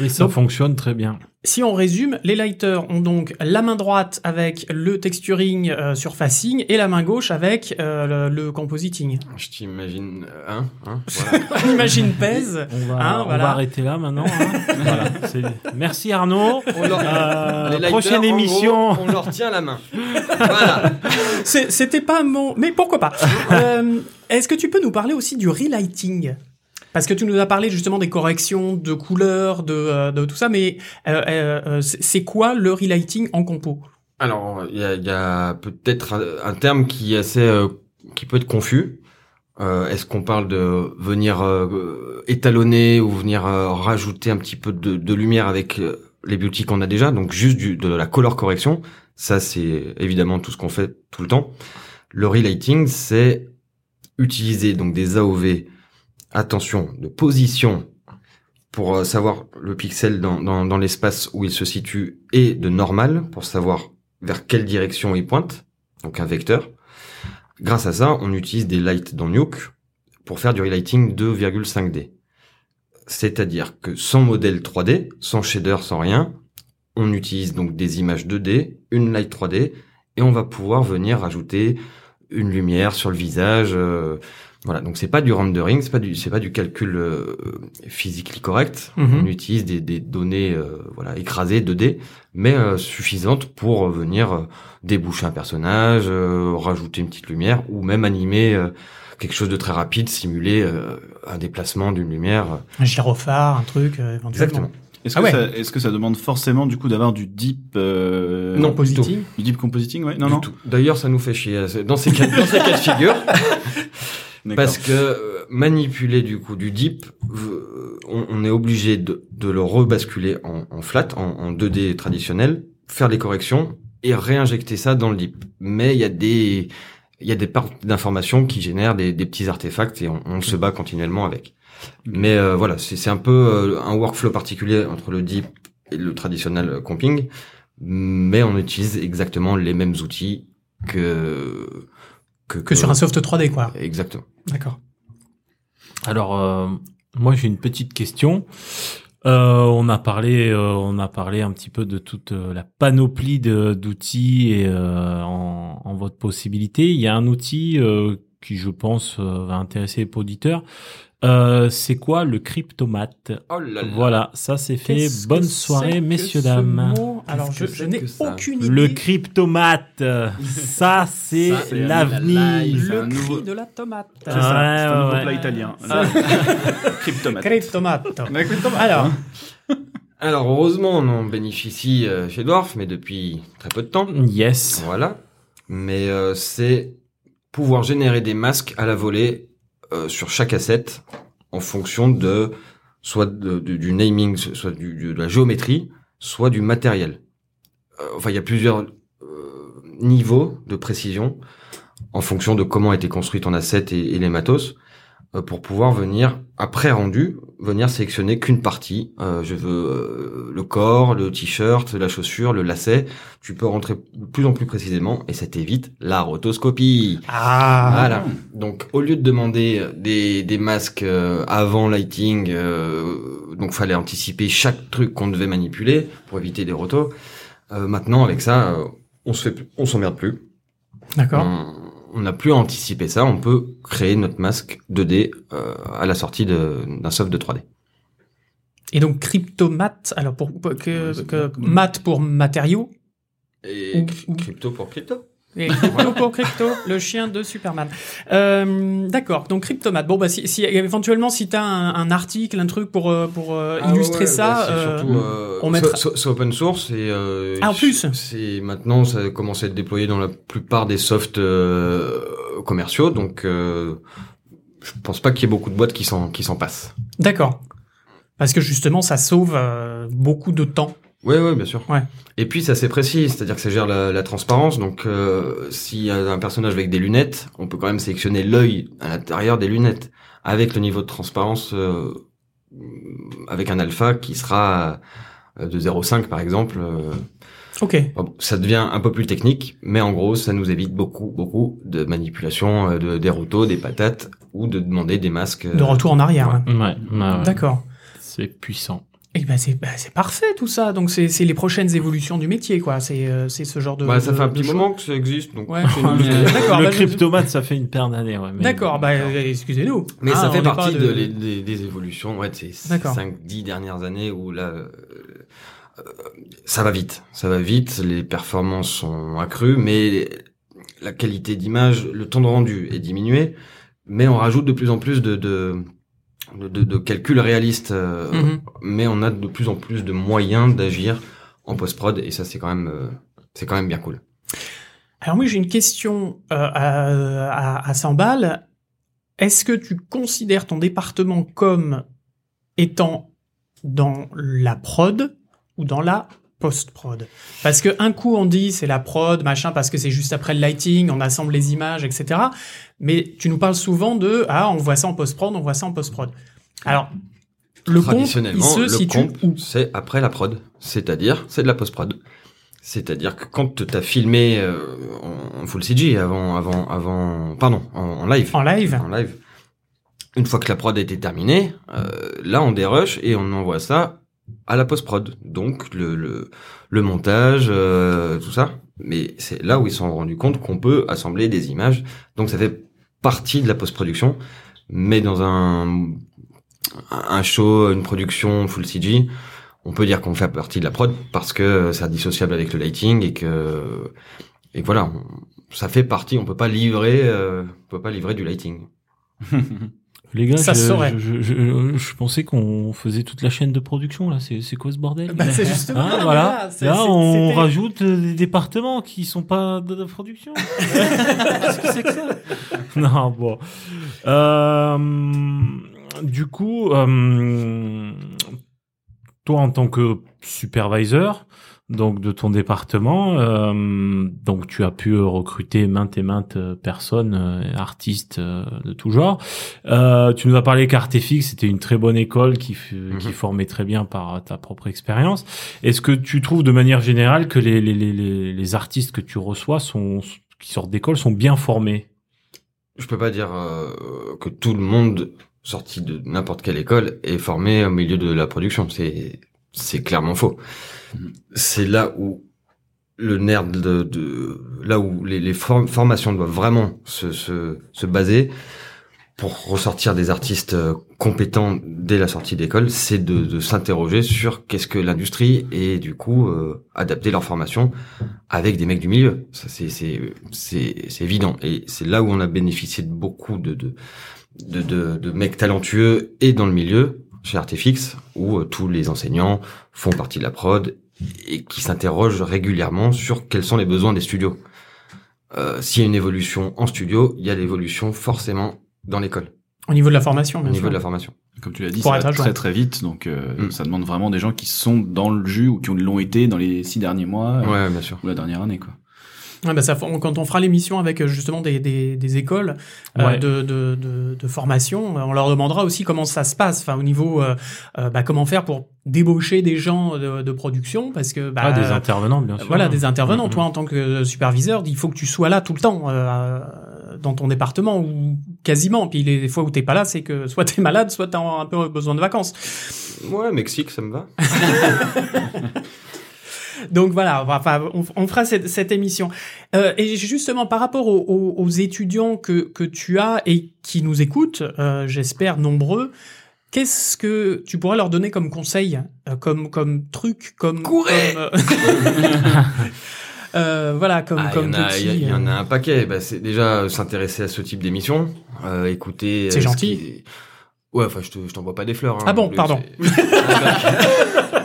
Et ça Donc- fonctionne très bien. Si on résume, les lighters ont donc la main droite avec le texturing euh, surfacing et la main gauche avec euh, le, le compositing. Je t'imagine, hein, hein, voilà. (laughs) On imagine pèse. On va, Hein, on voilà. va arrêter là maintenant. hein. (laughs) voilà, Merci Arnaud. On leur- Euh, les lighters, prochaine émission. gros, on leur tient la main. voilà. C'est- C'était pas mon... Mais pourquoi pas (laughs) Euh, Est-ce que tu peux nous parler aussi du relighting? Parce que tu nous as parlé justement des corrections de couleurs, de, euh, de tout ça, mais euh, euh, c'est quoi le relighting en compo? Alors, il y a, y a peut-être un, terme qui est assez, qui peut être confus. Euh, Est-ce qu'on parle de venir euh, étalonner ou venir rajouter un petit peu de, de lumière avec les beauty qu'on a déjà, donc juste du, de la color correction? Ça, c'est évidemment tout ce qu'on fait tout le temps. Le relighting, c'est utiliser donc des AOV, attention, de position pour euh, savoir le pixel dans, l'espace où il se situe et de normal pour savoir vers quelle direction il pointe, donc un vecteur. Grâce à ça, on utilise des lights dans Nuke pour faire du relighting 2,5D. C'est-à-dire que sans modèle 3D, sans shader, sans rien, on utilise donc des images 2D, une light 3D, et on va pouvoir venir rajouter une lumière sur le visage. euh, voilà, donc c'est pas du rendering, c'est pas du c'est pas du calcul euh, physiquement correct. Mhm. On utilise des, des données euh, voilà écrasées 2D, mais euh, suffisantes pour euh, venir euh, déboucher un personnage, euh, rajouter une petite lumière ou même animer euh, quelque chose de très rapide, simuler euh, un déplacement d'une lumière. Un gyrophare, un truc, euh, éventuellement. Exactement. Est-ce que, Ah ouais. ça, est-ce que ça demande forcément du coup d'avoir du deep euh, Non, Compositing. du deep compositing ouais? Non Du non. D'ailleurs, ça nous fait chier dans ces cas, dans ces cas de figure. (laughs) Parce que euh, manipuler du coup du deep, euh, on, on est obligé de, de le rebasculer en, en flat, en, en 2D traditionnel, faire les corrections et réinjecter ça dans le deep. Mais il y a des il y a des parts d'informations qui génèrent des, des petits artefacts et on, on se bat continuellement avec. Mais euh, voilà, c'est un peu un workflow particulier entre le deep et le traditionnel comping, mais on utilise exactement les mêmes outils que que, Que sur un soft 3D, quoi. Exactement. D'accord. Alors, euh, moi, j'ai une petite question. Euh, on a parlé, euh, on a parlé un petit peu de toute euh, la panoplie de- d'outils et euh, en, en votre possibilité. Il y a un outil euh, qui, je pense, euh, va intéresser les auditeurs. Euh, c'est quoi le cryptomate Oh là là. Voilà, ça c'est fait. Qu'est-ce Bonne que soirée, messieurs dames. Alors, je, n'ai aucune idée. Le cryptomate, (laughs) ça c'est l'avenir. C'est Le cri nouveau- de la tomate. C'est ça, c'est un nouveau ouais. plat italien. (laughs) Ah. Cryptomate. Cryptomate. (laughs) Cryptomate. Alors, Alors heureusement, on en bénéficie euh, chez Dwarf, mais depuis très peu de temps. Yes. Voilà. Mais euh, c'est pouvoir générer des masques à la volée euh, sur chaque asset en fonction de soit du naming, soit du, de la géométrie, soit du matériel. Euh, enfin, il y a plusieurs euh, niveaux de précision en fonction de comment a été construit ton asset et, et les matos pour pouvoir venir après rendu venir sélectionner qu'une partie. Euh, je veux euh, le corps, le t-shirt, la chaussure, le lacet. Tu peux rentrer de plus en plus précisément et ça t'évite la rotoscopie. ah, Voilà. Donc au lieu de demander des, des masques euh, avant lighting, euh, donc fallait anticiper chaque truc qu'on devait manipuler pour éviter des rotos. Euh, maintenant avec ça, euh, on se fait, plus- on s'emmerde plus. d'accord. On- On n'a plus à anticiper ça. On peut créer notre masque 2D euh, à la sortie de- d'un soft de 3D. Et donc, cryptomate, alors pour, pour- que, que mat pour matériaux, Et ou- crypto pour crypto. Et (laughs) crypto le chien de Superman. Euh, D'accord, donc cryptomate. Bon, bah, si, si éventuellement, si t'as un, un article, un truc pour, euh, pour euh, Ah illustrer ça, euh, surtout, euh, on mettra- c'est c'est open source et euh, Ah, en plus c'est maintenant ça commence à être déployé dans la plupart des softs euh, commerciaux donc euh, je pense pas qu'il y ait beaucoup de boîtes qui s'en qui s'en passent. d'accord. Parce que justement, ça sauve euh, beaucoup de temps. Ouais ouais bien sûr. Ouais. Et puis c'est assez précis, c'est-à-dire que ça gère la, la transparence donc euh, s'il y a un personnage avec des lunettes, on peut quand même sélectionner l'œil à l'intérieur des lunettes avec le niveau de transparence euh, avec un alpha qui sera euh, de 0,5 par exemple. euh, Ok. Bon, ça devient un peu plus technique, mais en gros, ça nous évite beaucoup, beaucoup de manipulation euh, de, des rotos, des patates, ou de demander des masques. euh, De retour en arrière. ouais. hein. Ouais, ouais, ouais. D'accord. C'est puissant. Et ben c'est bah, c'est parfait tout ça. Donc c'est c'est les prochaines évolutions du métier quoi. C'est euh, c'est ce genre de. Bah, ça de- fait un petit moment que ça existe, donc. Ouais. (laughs) D'accord. le bah, cryptomate, ça fait une paire d'années. Ouais, mais- D'accord. Bah euh, excusez-nous. Mais Ah, ça on fait partie de, les- des, des évolutions, ouais, de ces D'accord. 5-10 dernières années où là, euh, ça va vite. Ça va vite, les performances sont accrues, mais la qualité d'image, le temps de rendu est diminué, mais on rajoute de plus en plus de, de, de, de- calculs réalistes, euh, Mhm. mais on a de plus en plus de moyens d'agir en post-prod, et ça, c'est quand même, euh, c'est quand même bien cool. Alors moi j'ai une question euh, à, à, à 100 balles. Est-ce que tu considères ton département comme étant dans la prod ou dans la post-prod Parce que un coup on dit c'est la prod, machin, parce que c'est juste après le lighting, on assemble les images, etc. Mais tu nous parles souvent de ah on voit ça en post-prod, on voit ça en post-prod. Alors le compte, il Traditionnellement, se le situe comp, où? c'est après la prod. C'est-à-dire, c'est de la post-prod. C'est-à-dire que quand tu as filmé euh, en en full CG avant, avant, avant, pardon, en, en live, En live en live, une fois que la prod a été terminée, euh, là on dérush et on envoie ça à la post-prod. Donc le, le, le montage, euh, tout ça. Mais c'est là où ils se sont rendus compte qu'on peut assembler des images. Donc ça fait partie de la post-production, mais dans un un show, une production full CG, on peut dire qu'on fait partie de la prod parce que c'est indissociable avec le lighting et que et voilà, ça fait partie. On peut pas livrer, euh, on peut pas livrer du lighting. (laughs) Les gars, Ça je, se saurait. je, je, je- je pensais qu'on faisait toute la chaîne de production là. C'est c'est quoi ce bordel Bah, c'est justement Hein, là, voilà. c'est- Là, c'est- on c'était- rajoute euh, des départements qui sont pas de la production. (laughs) Qu'est-ce que c'est que ça? Non, bon. Euh, du coup, euh, toi en tant que supervisor, donc de ton département, euh, donc tu as pu recruter maintes et maintes euh, personnes, euh, artistes euh, de tout genre. Euh, tu nous as parlé qu'Artefix c'était une très bonne école qui, Mhm. qui formait très bien par ta propre expérience. Est-ce que tu trouves de manière générale que les, les, les, les, artistes que tu reçois sont qui sortent d'école sont bien formés? Je peux pas dire euh, que tout le monde sorti de n'importe quelle école est formé au milieu de la production. C'est c'est clairement faux. C'est là où le nerf de, de là où les, les form- formations doivent vraiment se, se, se baser pour ressortir des artistes euh, compétents dès la sortie d'école, c'est de, de s'interroger sur qu'est-ce que l'industrie et du coup euh, adapter leur formation avec des mecs du milieu. Ça c'est c'est évident et c'est là où on a bénéficié de beaucoup de de, de, de mecs talentueux et dans le milieu chez Artefix où euh, tous les enseignants font partie de la prod et qui s'interrogent régulièrement sur quels sont les besoins des studios. Euh, S'il y a une évolution en studio, il y a l'évolution forcément dans l'école, Au niveau de la formation, au bien niveau sûr. de la formation. Comme tu l'as dit, Pour ça va très très vite, donc euh, Mm. ça demande vraiment des gens qui sont dans le jus ou qui ont- l'ont été dans les six derniers mois euh, Ouais, bien sûr. ou la dernière année, quoi. Ouais, bah ça, quand on fera l'émission avec euh, justement des, des, des écoles euh, Ouais. de, de, de, de formation, euh, on leur demandera aussi comment ça se passe, enfin au niveau euh, bah, comment faire pour débaucher des gens de, de production, parce que bah, Ah, des intervenants, bien sûr. voilà des intervenants. Mhm. Toi en tant que superviseur, il faut que tu sois là tout le temps euh, dans ton département ou quasiment. Puis les fois où t'es pas là, c'est que soit t'es malade, soit t'as un peu besoin de vacances. Ouais, Mexique, ça me va. (laughs) Donc voilà, on, enfin, on, on fera cette, cette émission. Euh, et justement, par rapport aux, aux- aux étudiants que, que tu as et qui nous écoutent, euh, j'espère nombreux, qu'est-ce que tu pourrais leur donner comme conseil, euh, comme, comme truc, comme... Courez comme, euh, (laughs) Voilà, comme, Ah, il y en a- petit... il y, a- il y en a un paquet. Bah, c'est déjà euh, s'intéresser à ce type d'émission, euh, écouter. C'est ce gentil. qui- Ouais, enfin, je te- je t'envoie pas des fleurs. hein, Ah bon, pardon. (laughs)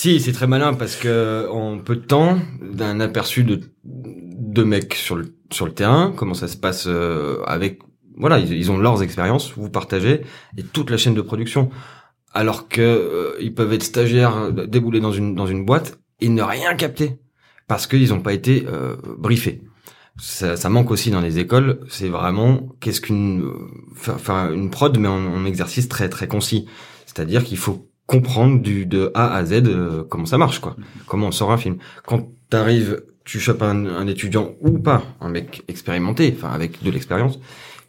si, c'est très malin parce que en peu de temps, d'un aperçu de de mecs sur le sur le terrain, comment ça se passe euh, avec. Voilà, ils, ont leurs expériences, vous partagez et toute la chaîne de production. Alors que euh, ils peuvent être stagiaires, euh, déboulés dans une dans une boîte et ne rien capter parce qu'ils n'ont pas été euh, briefés. Ça, ça manque aussi dans les écoles. C'est vraiment qu'est-ce qu'une euh, enfin une prod, mais en, en exercice très très concis. C'est-à-dire qu'il faut comprendre du de A à Z euh, comment ça marche quoi. Comment on sort un film. Quand t'arrives, tu chopes un, un étudiant ou pas, un mec expérimenté, enfin avec de l'expérience,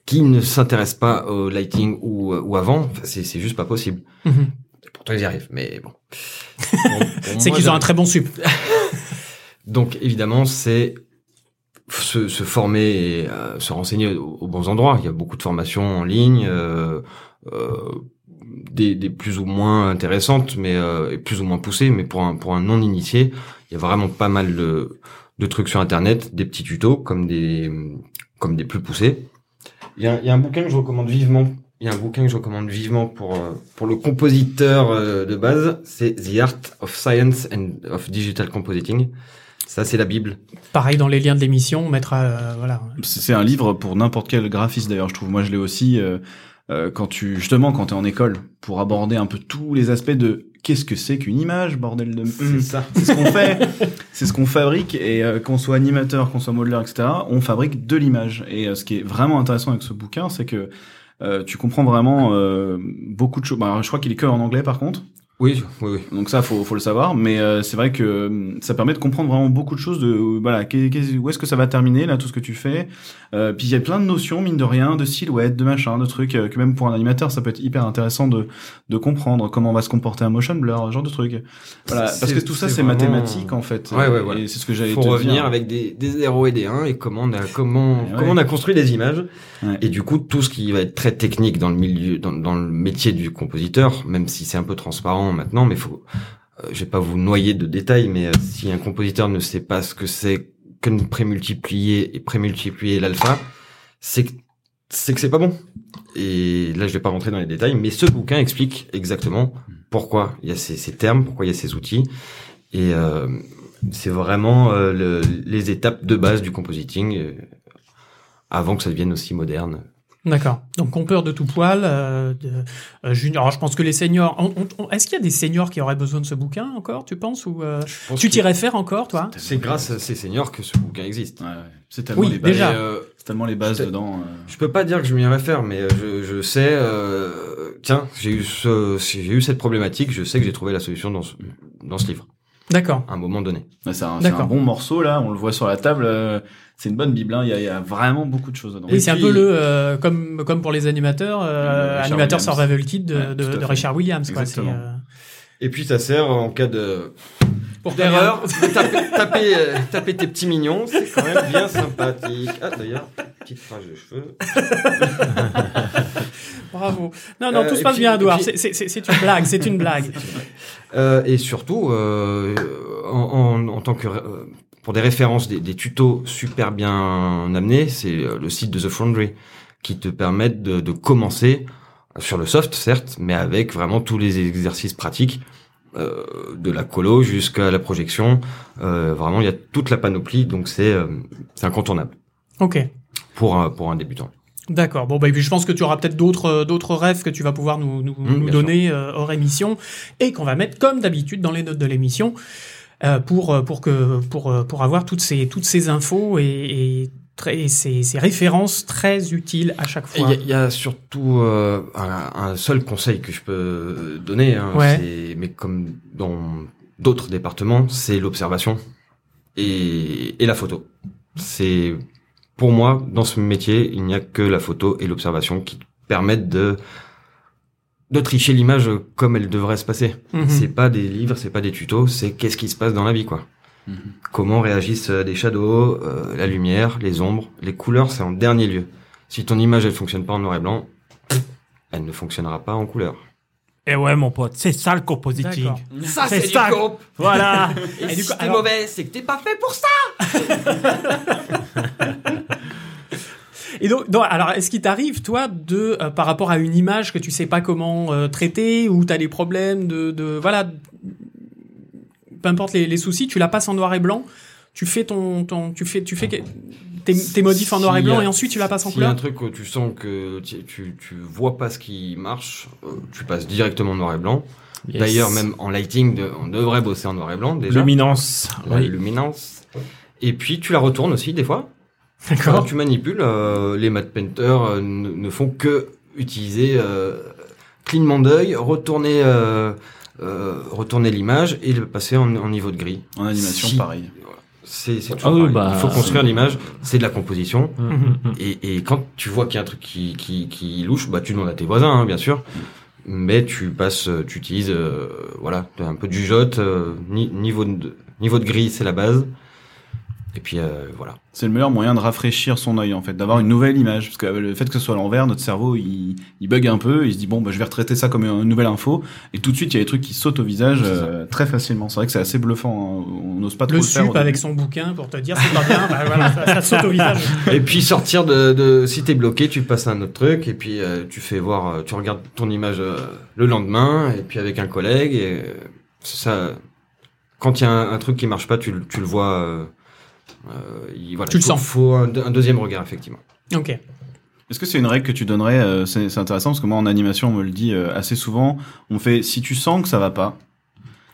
qui ne s'intéresse pas au lighting ou, ou avant, c'est c'est juste pas possible. Mhm. pourtant ils y arrivent, mais bon. (laughs) C'est qu'ils ont un très bon sup. (laughs) Donc évidemment, c'est se, se former et euh, se renseigner aux, aux bons endroits. Il y a beaucoup de formations en ligne, euh, euh, des, des plus ou moins intéressantes, mais euh, et plus ou moins poussées. Mais pour un pour un non initié, il y a vraiment pas mal de, de trucs sur Internet, des petits tutos comme des comme des plus poussés. Il y a, il y a un bouquin que je recommande vivement. Il y a un bouquin que je recommande vivement pour euh, pour le compositeur euh, de base, c'est The Art of Science and of Digital Compositing. Ça, c'est la Bible. Pareil dans les liens de l'émission, on mettra euh, voilà. C'est un livre pour n'importe quel graphiste d'ailleurs, je trouve. Moi, je l'ai aussi euh, quand tu justement quand tu es en école pour aborder un peu tous les aspects de qu'est-ce que c'est qu'une image, bordel de Hum, ça. C'est ce qu'on fait, c'est ce qu'on fabrique et euh, qu'on soit animateur, qu'on soit modeleur, etc. On fabrique de l'image. Et euh, ce qui est vraiment intéressant avec ce bouquin, c'est que euh, tu comprends vraiment euh, beaucoup de choses. Bah, je crois qu'il est que en anglais par contre. Oui, oui, oui. Donc ça, faut, faut le savoir. Mais euh, c'est vrai que euh, ça permet de comprendre vraiment beaucoup de choses. De euh, voilà, qu'est- qu'est- où est-ce que ça va terminer là, tout ce que tu fais. Euh, puis il y a plein de notions, mine de rien, de silhouettes, de machin, de trucs euh, que même pour un animateur, ça peut être hyper intéressant de de comprendre comment va se comporter un motion blur, ce genre de trucs. Voilà, C'est- parce que tout ça, c'est c'est vraiment- mathématique en fait. Ouais, ouais, Et voilà. c'est ce que j'allais Il te faut revenir dire. avec des, des 0 et des 1 et comment on a, comment, Ouais. comment on a construit des images. Ouais. Et du coup, tout ce qui va être très technique dans le milieu, dans, dans le métier du compositeur, même si c'est un peu transparent maintenant, mais faut, euh, je vais pas vous noyer de détails, mais euh, si un compositeur ne sait pas ce que c'est que de prémultiplier et prémultiplier l'alpha, c'est que, c'est que c'est pas bon. Et là, je vais pas rentrer dans les détails, mais ce bouquin explique exactement pourquoi il y a ces, termes, pourquoi il y a ces outils. Et euh, c'est vraiment le- les étapes de base du compositing avant que ça devienne aussi moderne. D'accord. Donc compeur de tout poil, euh, de, euh, junior. Alors je pense que les seniors. on- on- on- Est-ce qu'il y a des seniors qui auraient besoin de ce bouquin encore, tu penses ou euh, pense tu t'y réfères encore, toi C'est grâce à ces seniors que ce bouquin existe. Ouais, ouais. C'est tellement Oui, euh, c'est tellement les bases Je- dedans. euh. je peux pas dire que je m'y réfère, mais je, je sais. euh, tiens, j'ai eu ce, j'ai eu cette problématique. Je sais que j'ai trouvé la solution dans ce, dans ce livre D'accord. à un moment donné. C'est un bon morceau là. On le voit sur la table. C'est une bonne bible. hein. Il y, a, il y a vraiment beaucoup de choses dedans. Oui, c'est un peu le euh, comme comme pour les animateurs, euh, Richard animateur Williams. survival kit de, Ouais. Richard Williams. Quoi. Euh, Et puis ça sert en cas de pour d'erreur (laughs) de taper, taper, euh, taper tes petits mignons. C'est quand même bien sympathique. Ah d'ailleurs, petite phrase de cheveux. (laughs) Bravo. Non, non, Euh, tout se et passe puis- bien, et Edouard. puis- C'est- C'est c'est- c'est une blague. C'est une (laughs) blague. Euh, et surtout, euh, en, en, en tant que euh, pour des références, des, des tutos super bien amenés, c'est euh, le site de The Foundry qui te permettent de, de commencer sur le soft, certes, mais avec vraiment tous les exercices pratiques, euh, de la colo jusqu'à la projection. Euh, vraiment, il y a toute la panoplie, donc c'est euh, incontournable Ok. pour un, pour un débutant. D'accord. Bon, bah, et puis je pense que tu auras peut-être d'autres euh, d'autres rêves que tu vas pouvoir nous, nous, Mmh, nous donner euh, hors émission et qu'on va mettre comme d'habitude dans les notes de l'émission pour euh, pour que pour euh, pour avoir toutes ces toutes ces infos et, et très et ces, ces références très utiles à chaque Il fois. y, il y a surtout euh, un, un seul conseil que je peux donner, hein, Ouais. mais comme dans d'autres départements, c'est l'observation et, et la photo. C'est pour moi dans ce métier, il n'y a que la photo et l'observation qui permettent de de tricher l'image comme elle devrait se passer. Mhm. C'est pas des livres, c'est pas des tutos, c'est qu'est-ce qui se passe dans la vie, quoi. Mhm. Comment réagissent euh, des shadows, euh, la lumière, les ombres, les couleurs, c'est en dernier lieu. Si ton image elle fonctionne pas en noir et blanc, elle ne fonctionnera pas en couleur. Et ouais, mon pote, c'est ça le compositing. Ça C'est ça. Voilà. Et, Et du si coup, t'es alors- mauvais, c'est que t'es pas fait pour ça. (laughs) Et donc, donc, alors, est-ce qu'il t'arrive, toi, de euh, par rapport à une image que tu sais pas comment euh, traiter ou t'as des problèmes de, de voilà, peu importe les, les soucis, tu la passes en noir et blanc, tu fais ton, ton tu fais, tu fais que- tes, tes modifs en noir et blanc a- et ensuite tu la passes en S'il y a couleur. un truc où tu sens que tu, tu, tu vois pas ce qui marche, euh, tu passes directement en noir et blanc. Yes. D'ailleurs, même en lighting, de- on devrait bosser en noir et blanc déjà. Luminance. la Oui. luminance. Et puis tu la retournes aussi des fois. Quand tu manipules, euh, les matte painters euh, ne, ne font que utiliser euh, clignement d'œil, retourner, euh, euh, retourner l'image et le passer en, en niveau de gris. En animation, Si. pareil. C'est c'est Ah oui, bah, Il faut construire l'image, c'est de la composition. Mm, mm, mm. Et, et quand tu vois qu'il y a un truc qui, qui, qui louche, bah tu demandes à tes voisins, hein, bien sûr. mais tu passes, tu utilises, euh, voilà, un peu de jugeote, euh, ni- niveau de niveau de gris, c'est la base. Et puis euh, voilà. C'est le meilleur moyen de rafraîchir son œil en fait, d'avoir une nouvelle image. Parce que euh, le fait que ce soit à l'envers, notre cerveau il, il bug un peu, il se dit bon bah je vais retraiter ça comme une nouvelle info, et tout de suite il y a des trucs qui sautent au visage euh, très facilement. C'est vrai que c'est assez bluffant. hein. On n'ose pas trop Le le, faire. sup avec son bouquin pour te dire c'est pas bien, bah voilà, ça, ça saute au visage. Et puis sortir de, de si t'es bloqué, tu passes à un autre truc et puis euh, tu fais voir, euh, tu regardes ton image euh, le lendemain et puis avec un collègue et euh, c'est ça. Quand il y a un, un truc qui marche pas, tu, le- tu le vois. Euh, il- voilà, Tu le faut- sens. Faut un, deux- un deuxième regard effectivement. Ok. Est-ce que c'est une règle que tu donnerais euh, C'est c'est intéressant parce que moi en animation on me le dit euh, assez souvent. On fait si tu sens que ça va pas,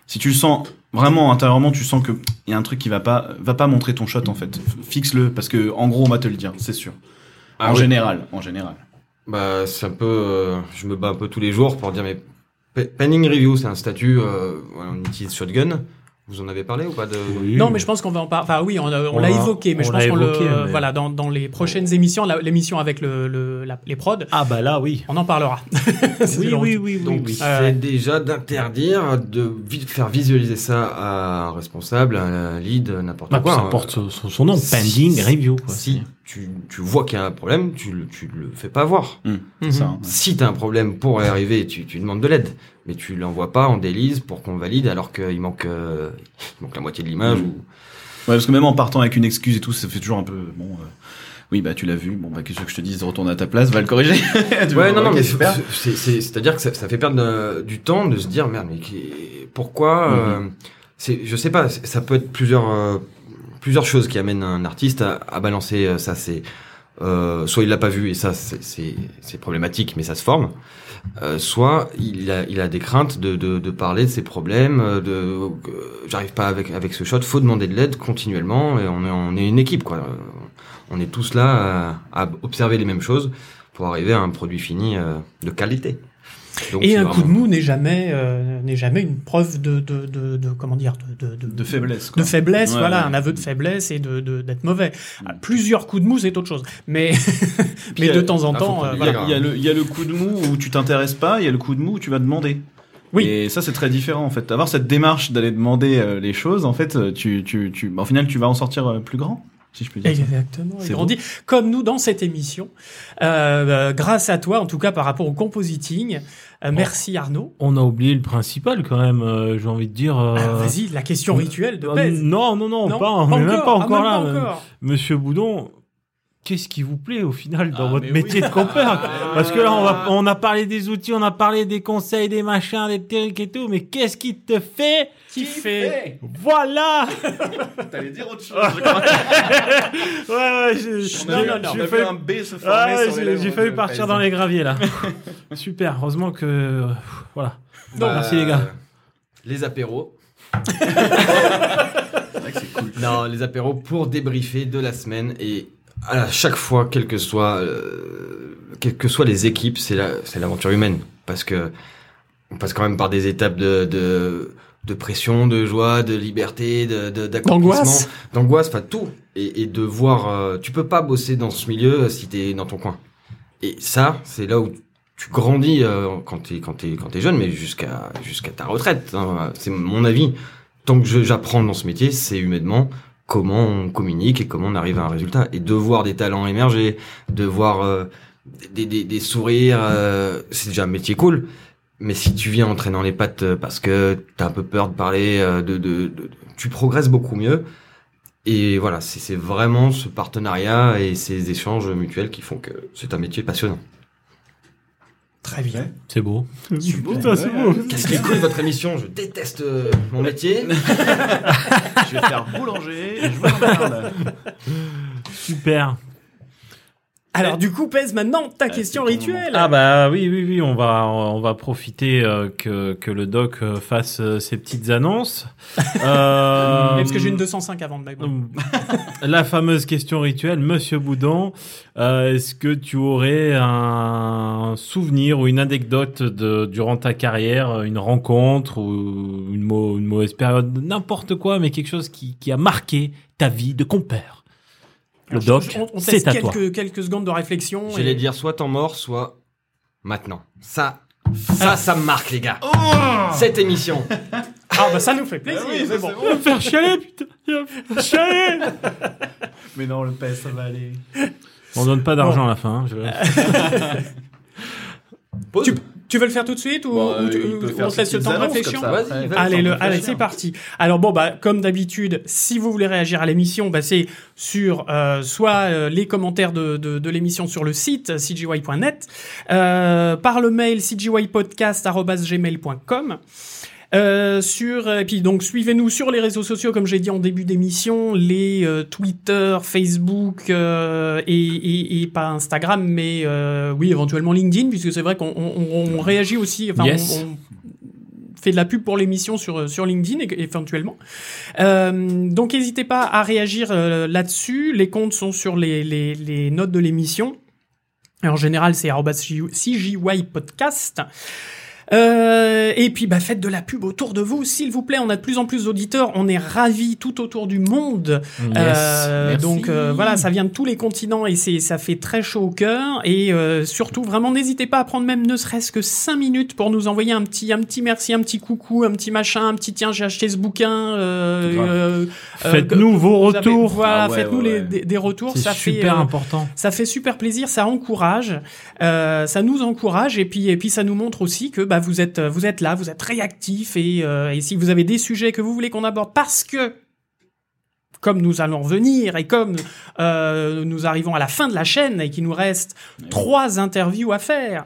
si tu le sens vraiment intérieurement, tu sens que il y a un truc qui va pas, va pas montrer ton shot en fait. Fixe-le parce que en gros on va te le dire, c'est sûr. Ah en oui. général, en général. Bah, c'est un peu, euh, je me bats un peu tous les jours pour dire, mais penning review, c'est un statut, euh, on utilise Shotgun. Vous en avez parlé ou pas de Non, mais je pense qu'on va en parler. Enfin, oui, on, a- on On l'a évoqué, mais je pense qu'on le. évoqué, mais- Voilà, dans, dans les prochaines émissions, l'émission avec le, le- la- les prods, Ah bah là, oui. on en parlera. (laughs) Oui, oui, oui, oui, Donc, oui. c'est Ouais. déjà d'interdire de vi- faire visualiser ça à un responsable, à un lead, n'importe Bah, quoi. ça hein. porte son, son nom, Si- pending review. Quoi. Si tu, tu vois qu'il y a un problème, tu, le- tu le fais pas voir. Hum, Mhm. ça. Si tu as un problème pour y arriver, tu, tu demandes de l'aide. Mais tu l'envoies pas en délise pour qu'on valide alors qu'il manque, euh, il manque la moitié de l'image. Mm. ou... Ouais, parce que même en partant avec une excuse et tout, ça fait toujours un peu bon. euh, oui, bah tu l'as vu. Bon, bah qu'est-ce que je te dise, retourne à ta place, va le corriger. (laughs) Vois, Ouais, non, non, mais super. c'est, c'est, c'est-à-dire que ça, ça fait perdre euh, du temps de se dire, merde, mais qui- pourquoi euh, c'est, Je sais pas, ça peut être plusieurs, euh, plusieurs choses qui amènent un artiste à, à balancer euh, ça. C'est euh, soit il l'a pas vu et ça, c'est, problématique, mais ça se forme. Euh, soit il a, il a des craintes de, de, de parler de ses problèmes, euh, de euh, j'arrive pas avec avec ce shot, faut demander de l'aide continuellement et on est on est une équipe quoi. Euh, On est tous là à, à observer les mêmes choses pour arriver à un produit fini de qualité. Donc, Et un coup de mou n'est jamais, euh, n'est jamais une preuve de, de, de, de- comment dire, de, de, de, De faiblesse. Quoi. de faiblesse, Ouais, voilà, ouais. un aveu de faiblesse et de d'être mauvais. Mm. Ah, Plusieurs coups de mou, c'est autre chose. Mais, (laughs) mais a- de temps en ah, temps, euh, voilà. Il y, a le, il y a le coup de mou où tu t'intéresses pas, il y a le coup de mou où tu vas demander. Oui. Et ça, c'est très différent, en fait. Avoir cette démarche d'aller demander euh, les choses, en fait, tu, tu, tu, bah, au final, tu vas en sortir euh, plus grand, si je peux dire. Exactement, C'est grandit. Comme nous dans cette émission, euh, euh, grâce à toi, en tout cas par rapport au compositing. Euh, merci Arnaud. On a oublié le principal quand même, euh, j'ai envie de dire. euh, Ah, Vas-y, la question rituelle de euh, Pèse. non, non, non, Non, pas, même pas Ah, encore là. pas même. encore. Monsieur Boudon, qu'est-ce qui vous plaît au final dans Ah, votre métier oui. de compère Ah. (laughs) Parce que là, on, va, on a parlé des outils, on a parlé des conseils, des machins, des trucs et tout, mais qu'est-ce qui te fait Kiffer. Voilà (laughs) T'allais dire autre chose. Ouais, ouais, je- Non, non, j'ai- non, j'ai failli- un B se former Ah ouais, j'ai failli partir dans les graviers là. Super, heureusement que. euh, Voilà. Bah, merci, les gars. Les apéros. (laughs) C'est vrai que c'est cool. Non, les apéros pour débriefer de la semaine et à chaque fois, quelles que soient, euh, quelles que soient les équipes, c'est la, c'est l'aventure humaine parce que on passe quand même par des étapes de, de, de pression, de joie, de liberté, de, d'accomplissement, D'angoisse. enfin tout, et, et de voir, euh, tu peux pas bosser dans ce milieu euh, si t'es dans ton coin. Et ça, c'est là où tu grandis euh, quand t'es quand t'es quand t'es jeune, mais jusqu'à jusqu'à ta retraite. hein. c'est mon avis. Tant que j'apprends dans ce métier, c'est humainement comment on communique et comment on arrive à un résultat. Et de voir des talents émerger, de voir euh, des, des, sourires, euh, c'est déjà un métier cool. Mais si tu viens en traînant les pattes euh, parce que t'as un peu peur de parler, de, de, de- tu progresses beaucoup mieux. Et voilà, c'est vraiment ce partenariat et ces échanges mutuels qui font que c'est un métier passionnant. Très bien. C'est beau. Putain, c'est beau. Qu'est-ce qui est cool de votre émission? Je déteste euh, mon métier. (laughs) Je vais faire boulanger, je veux merde. Super. Alors du coup, Pèse maintenant ta question rituelle. Ah bah oui, oui, oui, on va, on va profiter euh, que, que le doc euh, fasse euh, ses petites annonces. (laughs) Euh, Mais parce que j'ai une 205 avant de (laughs) La fameuse question rituelle, Monsieur Boudon, euh, est-ce que tu aurais un souvenir ou une anecdote de, durant ta carrière, une rencontre ou une, mau- une mauvaise période, n'importe quoi, mais quelque chose qui, qui a marqué ta vie de compère? Le doc, c'est teste à toi. quelques, quelques secondes de réflexion. J'allais et- dire soit temps mort, soit maintenant. Ça, Ça, ça me marque, les gars. Cette émission. Ah bah ça nous fait plaisir. oui, bon. c'est bon. Il va me faire chialer, putain. Il va me faire chialer. Mais non, le PS, ça va aller. On donne pas d'argent à la fin. hein, je- (laughs) Tu, tu veux le faire tout de suite ou, Bon, ou euh, tu- on te laisse le temps de réflexion ça. Allez, le, allez, c'est parti. Alors bon, bah, comme d'habitude, si vous voulez réagir à l'émission, bah, c'est sur euh, soit euh, les commentaires de, de, de l'émission sur le site euh, cgy.net, euh, par le mail cgypodcast@gmail.com. Euh, sur et puis donc suivez-nous sur les réseaux sociaux comme j'ai dit en début d'émission les euh, Twitter, Facebook euh, et, et, et pas Instagram mais euh, oui éventuellement LinkedIn puisque c'est vrai qu'on on, on réagit aussi enfin Yes. on- on fait de la pub pour l'émission sur sur LinkedIn éventuellement. Euh, donc n'hésitez pas à réagir euh, là-dessus. Les comptes sont sur les, les, les notes de l'émission. En général, c'est CJY podcast. Euh, et puis, bah, faites de la pub autour de vous, s'il vous plaît. On a de plus en plus d'auditeurs. On est ravis tout autour du monde. Euh, merci. donc euh, voilà, ça vient de tous les continents et c'est ça fait très chaud au cœur. Et euh, surtout, vraiment, n'hésitez pas à prendre même ne serait-ce que cinq minutes pour nous envoyer un petit un petit merci, un petit coucou, un petit machin, un petit tiens, j'ai acheté ce bouquin. Euh, euh, euh, Faites-nous vos avez- retours. voilà, Ah ouais, faites-nous ouais, les- ouais. des, des retours. C'est Ça fait super euh, important. ça fait super plaisir, ça encourage, euh, ça nous encourage et puis et puis ça nous montre aussi que bah vous êtes vous êtes là, vous êtes réactifs et euh, et si vous avez des sujets que vous voulez qu'on aborde parce que comme nous allons revenir et comme euh, nous arrivons à la fin de la chaîne et qu'il nous reste trois interviews à faire,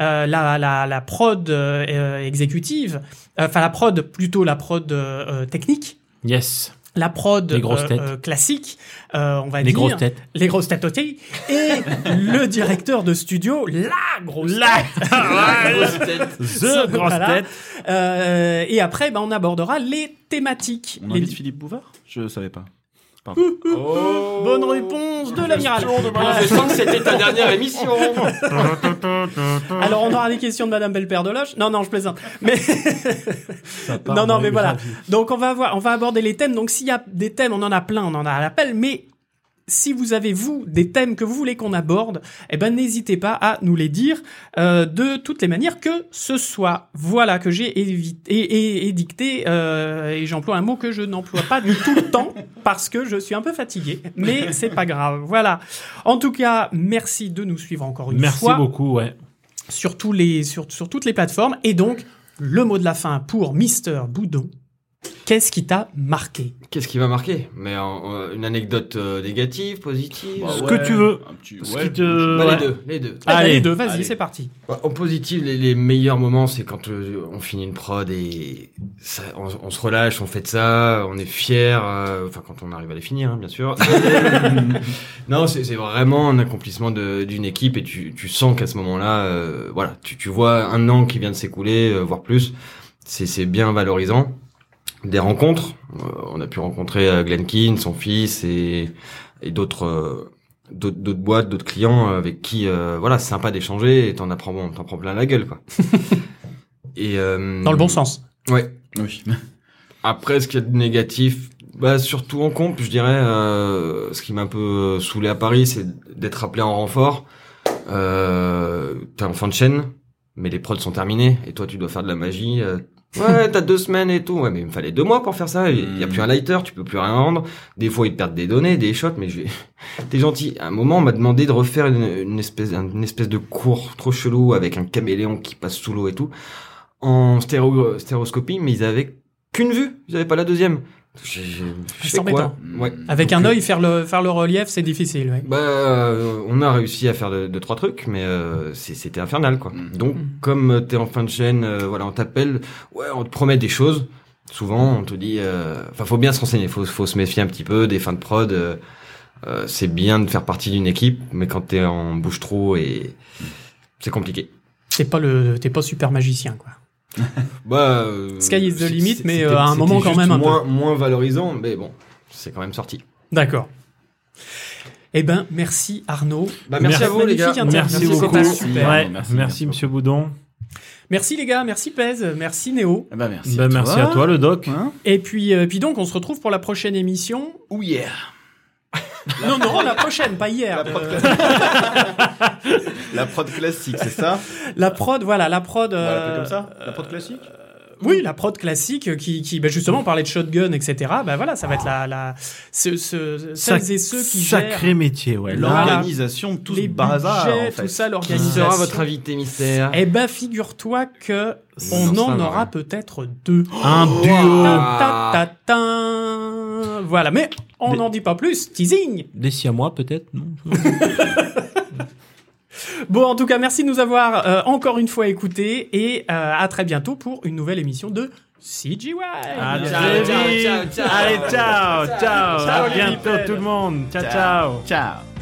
euh, la, la, la prod euh, euh, exécutive, euh, enfin la prod plutôt la prod euh, euh, technique, Yes. La prod Les grosses euh, têtes. euh, classique, euh, on va Les dire grosses têtes. les grosses têtes et (laughs) le directeur de studio, la grosse tête. (laughs) (laughs) The grosse Voilà. tête. Euh, et après, ben, on abordera les thématiques. On Les- invite Philippe Bouvard? Je savais pas. Bonne réponse de l'amiral. Je sens que c'était ta dernière émission. (laughs) Alors, on aura des questions de Madame Belpère de Loche. Non, non, je plaisante. Mais non, non, mais voilà. Donc, on va avoir, on va aborder les thèmes. Donc, s'il y a des thèmes, on en a plein, on en a à l'appel. Mais si vous avez vous des thèmes que vous voulez qu'on aborde, eh ben n'hésitez pas à nous les dire euh, de toutes les manières que ce soit. Voilà que j'ai édicté euh, et j'emploie un mot que je n'emploie pas du tout le temps (laughs) parce que je suis un peu fatigué, mais c'est pas grave. Voilà. En tout cas, merci de nous suivre encore une Merci fois beaucoup, ouais. sur tous les sur, sur toutes les plateformes et donc le mot de la fin pour Mister Boudon. Qu'est-ce qui t'a marqué? Qu'est-ce qui va marquer Mais une anecdote euh, négative, positive Ce que tu veux. Un petit- Ce ouais, qui te- Bah, ouais. Les deux, les deux. Ah, Allez. les deux, vas-y, Allez. c'est parti. Bah, En positif, les, les meilleurs moments, c'est quand euh, on finit une prod et ça, on, on se relâche, on fait de ça, on est fier. euh, Enfin, quand on arrive à les finir, hein, bien sûr. (laughs) non, c'est vraiment un accomplissement d'une équipe et tu, tu sens qu'à ce moment-là, euh, voilà, tu, tu vois un an qui vient de s'écouler, euh, voire plus. C'est bien valorisant. Des rencontres, euh, on a pu rencontrer euh, Glenn Keane, son fils et, et d'autres. euh, d'autres d'autres boîtes, d'autres clients avec qui euh, voilà, c'est sympa d'échanger et t'en apprends bon, t'en prends plein la gueule quoi. (laughs) et euh, Dans le bon sens. Ouais. Oui. (laughs) Après ce qu'il y a de négatif, bah surtout en comp, je dirais euh, ce qui m'a un peu saoulé à Paris, c'est d'être appelé en renfort. Euh, t'es en fin de chaîne, mais les prods sont terminés et toi tu dois faire de la magie. Ouais, t'as deux semaines et tout. Ouais, mais il me fallait deux mois pour faire ça. Il y a plus un lighter, tu peux plus rien rendre. Des fois, ils te perdent des données, des shots, mais je vais... (laughs) T'es gentil. À un moment, on m'a demandé de refaire une, une espèce, une espèce de cours trop chelou avec un caméléon qui passe sous l'eau et tout. En stéréo, stéréoscopie, mais ils avaient qu'une vue. Ils avaient pas la deuxième. J'ai, j'ai- je C'est fais quoi embêtant. Ouais. Avec Donc, un euh, œil, faire le, faire le relief, c'est difficile. ouais. bah, euh, on a réussi à faire deux, trois trucs, mais euh, c'était infernal, quoi. Mhm. Donc, Mhm. comme euh, t'es en fin de chaîne, euh, voilà, on t'appelle, ouais, on te promet des choses. Souvent, on te dit, euh, enfin, faut bien se renseigner, faut, faut se méfier un petit peu des fins de prod. euh, euh, c'est bien de faire partie d'une équipe, mais quand t'es en bouche trop et c'est compliqué. T'es pas le, t'es pas super magicien, quoi. (laughs) Bah, euh, Sky is the c'est- limit, mais, euh, à un moment quand même un moins, moins valorisant, mais bon, c'est quand même sorti. D'accord. Eh ben, merci Arnaud. Bah, merci, Merci. à vous, les gars. Merci beaucoup. super. Ouais, Merci, merci, merci Monsieur Boudon. Merci les gars, merci Pez, merci Néo. Eh ben, merci. Bah, à merci toi. à toi, le doc. Hein Et puis, euh, puis donc, on se retrouve pour la prochaine émission. Oh yeah. (laughs) Non, non, la (laughs) prochaine, pas hier. La Euh, La prod classique, c'est ça (laughs) La prod, voilà, la prod. Euh, comme ça La prod classique Oui, la prod classique qui, qui bah justement, on parlait de shotgun, etc. Bah voilà, ça va être la, la, ce, ce, celles et ceux qui Sacré gèrent métier, ouais. L'organisation de tout les ce bazar, budgets, en fait. tout ça, Qui l'organisation. sera votre invité mystère Eh ben, figure-toi que on Non, en aura peut-être deux. un duo. Ta, ta, ta, ta. Voilà, mais on n'en dit pas plus. Teasing. Des Siamois, peut-être, non (laughs) Bon, en tout cas, merci de nous avoir euh, encore une fois écoutés et euh, à très bientôt pour une nouvelle émission de CGY. À Ciao, ciao, ciao, ciao. Allez, ciao, ciao. Ciao, À les bientôt tout le monde. Ciao, ciao. Ciao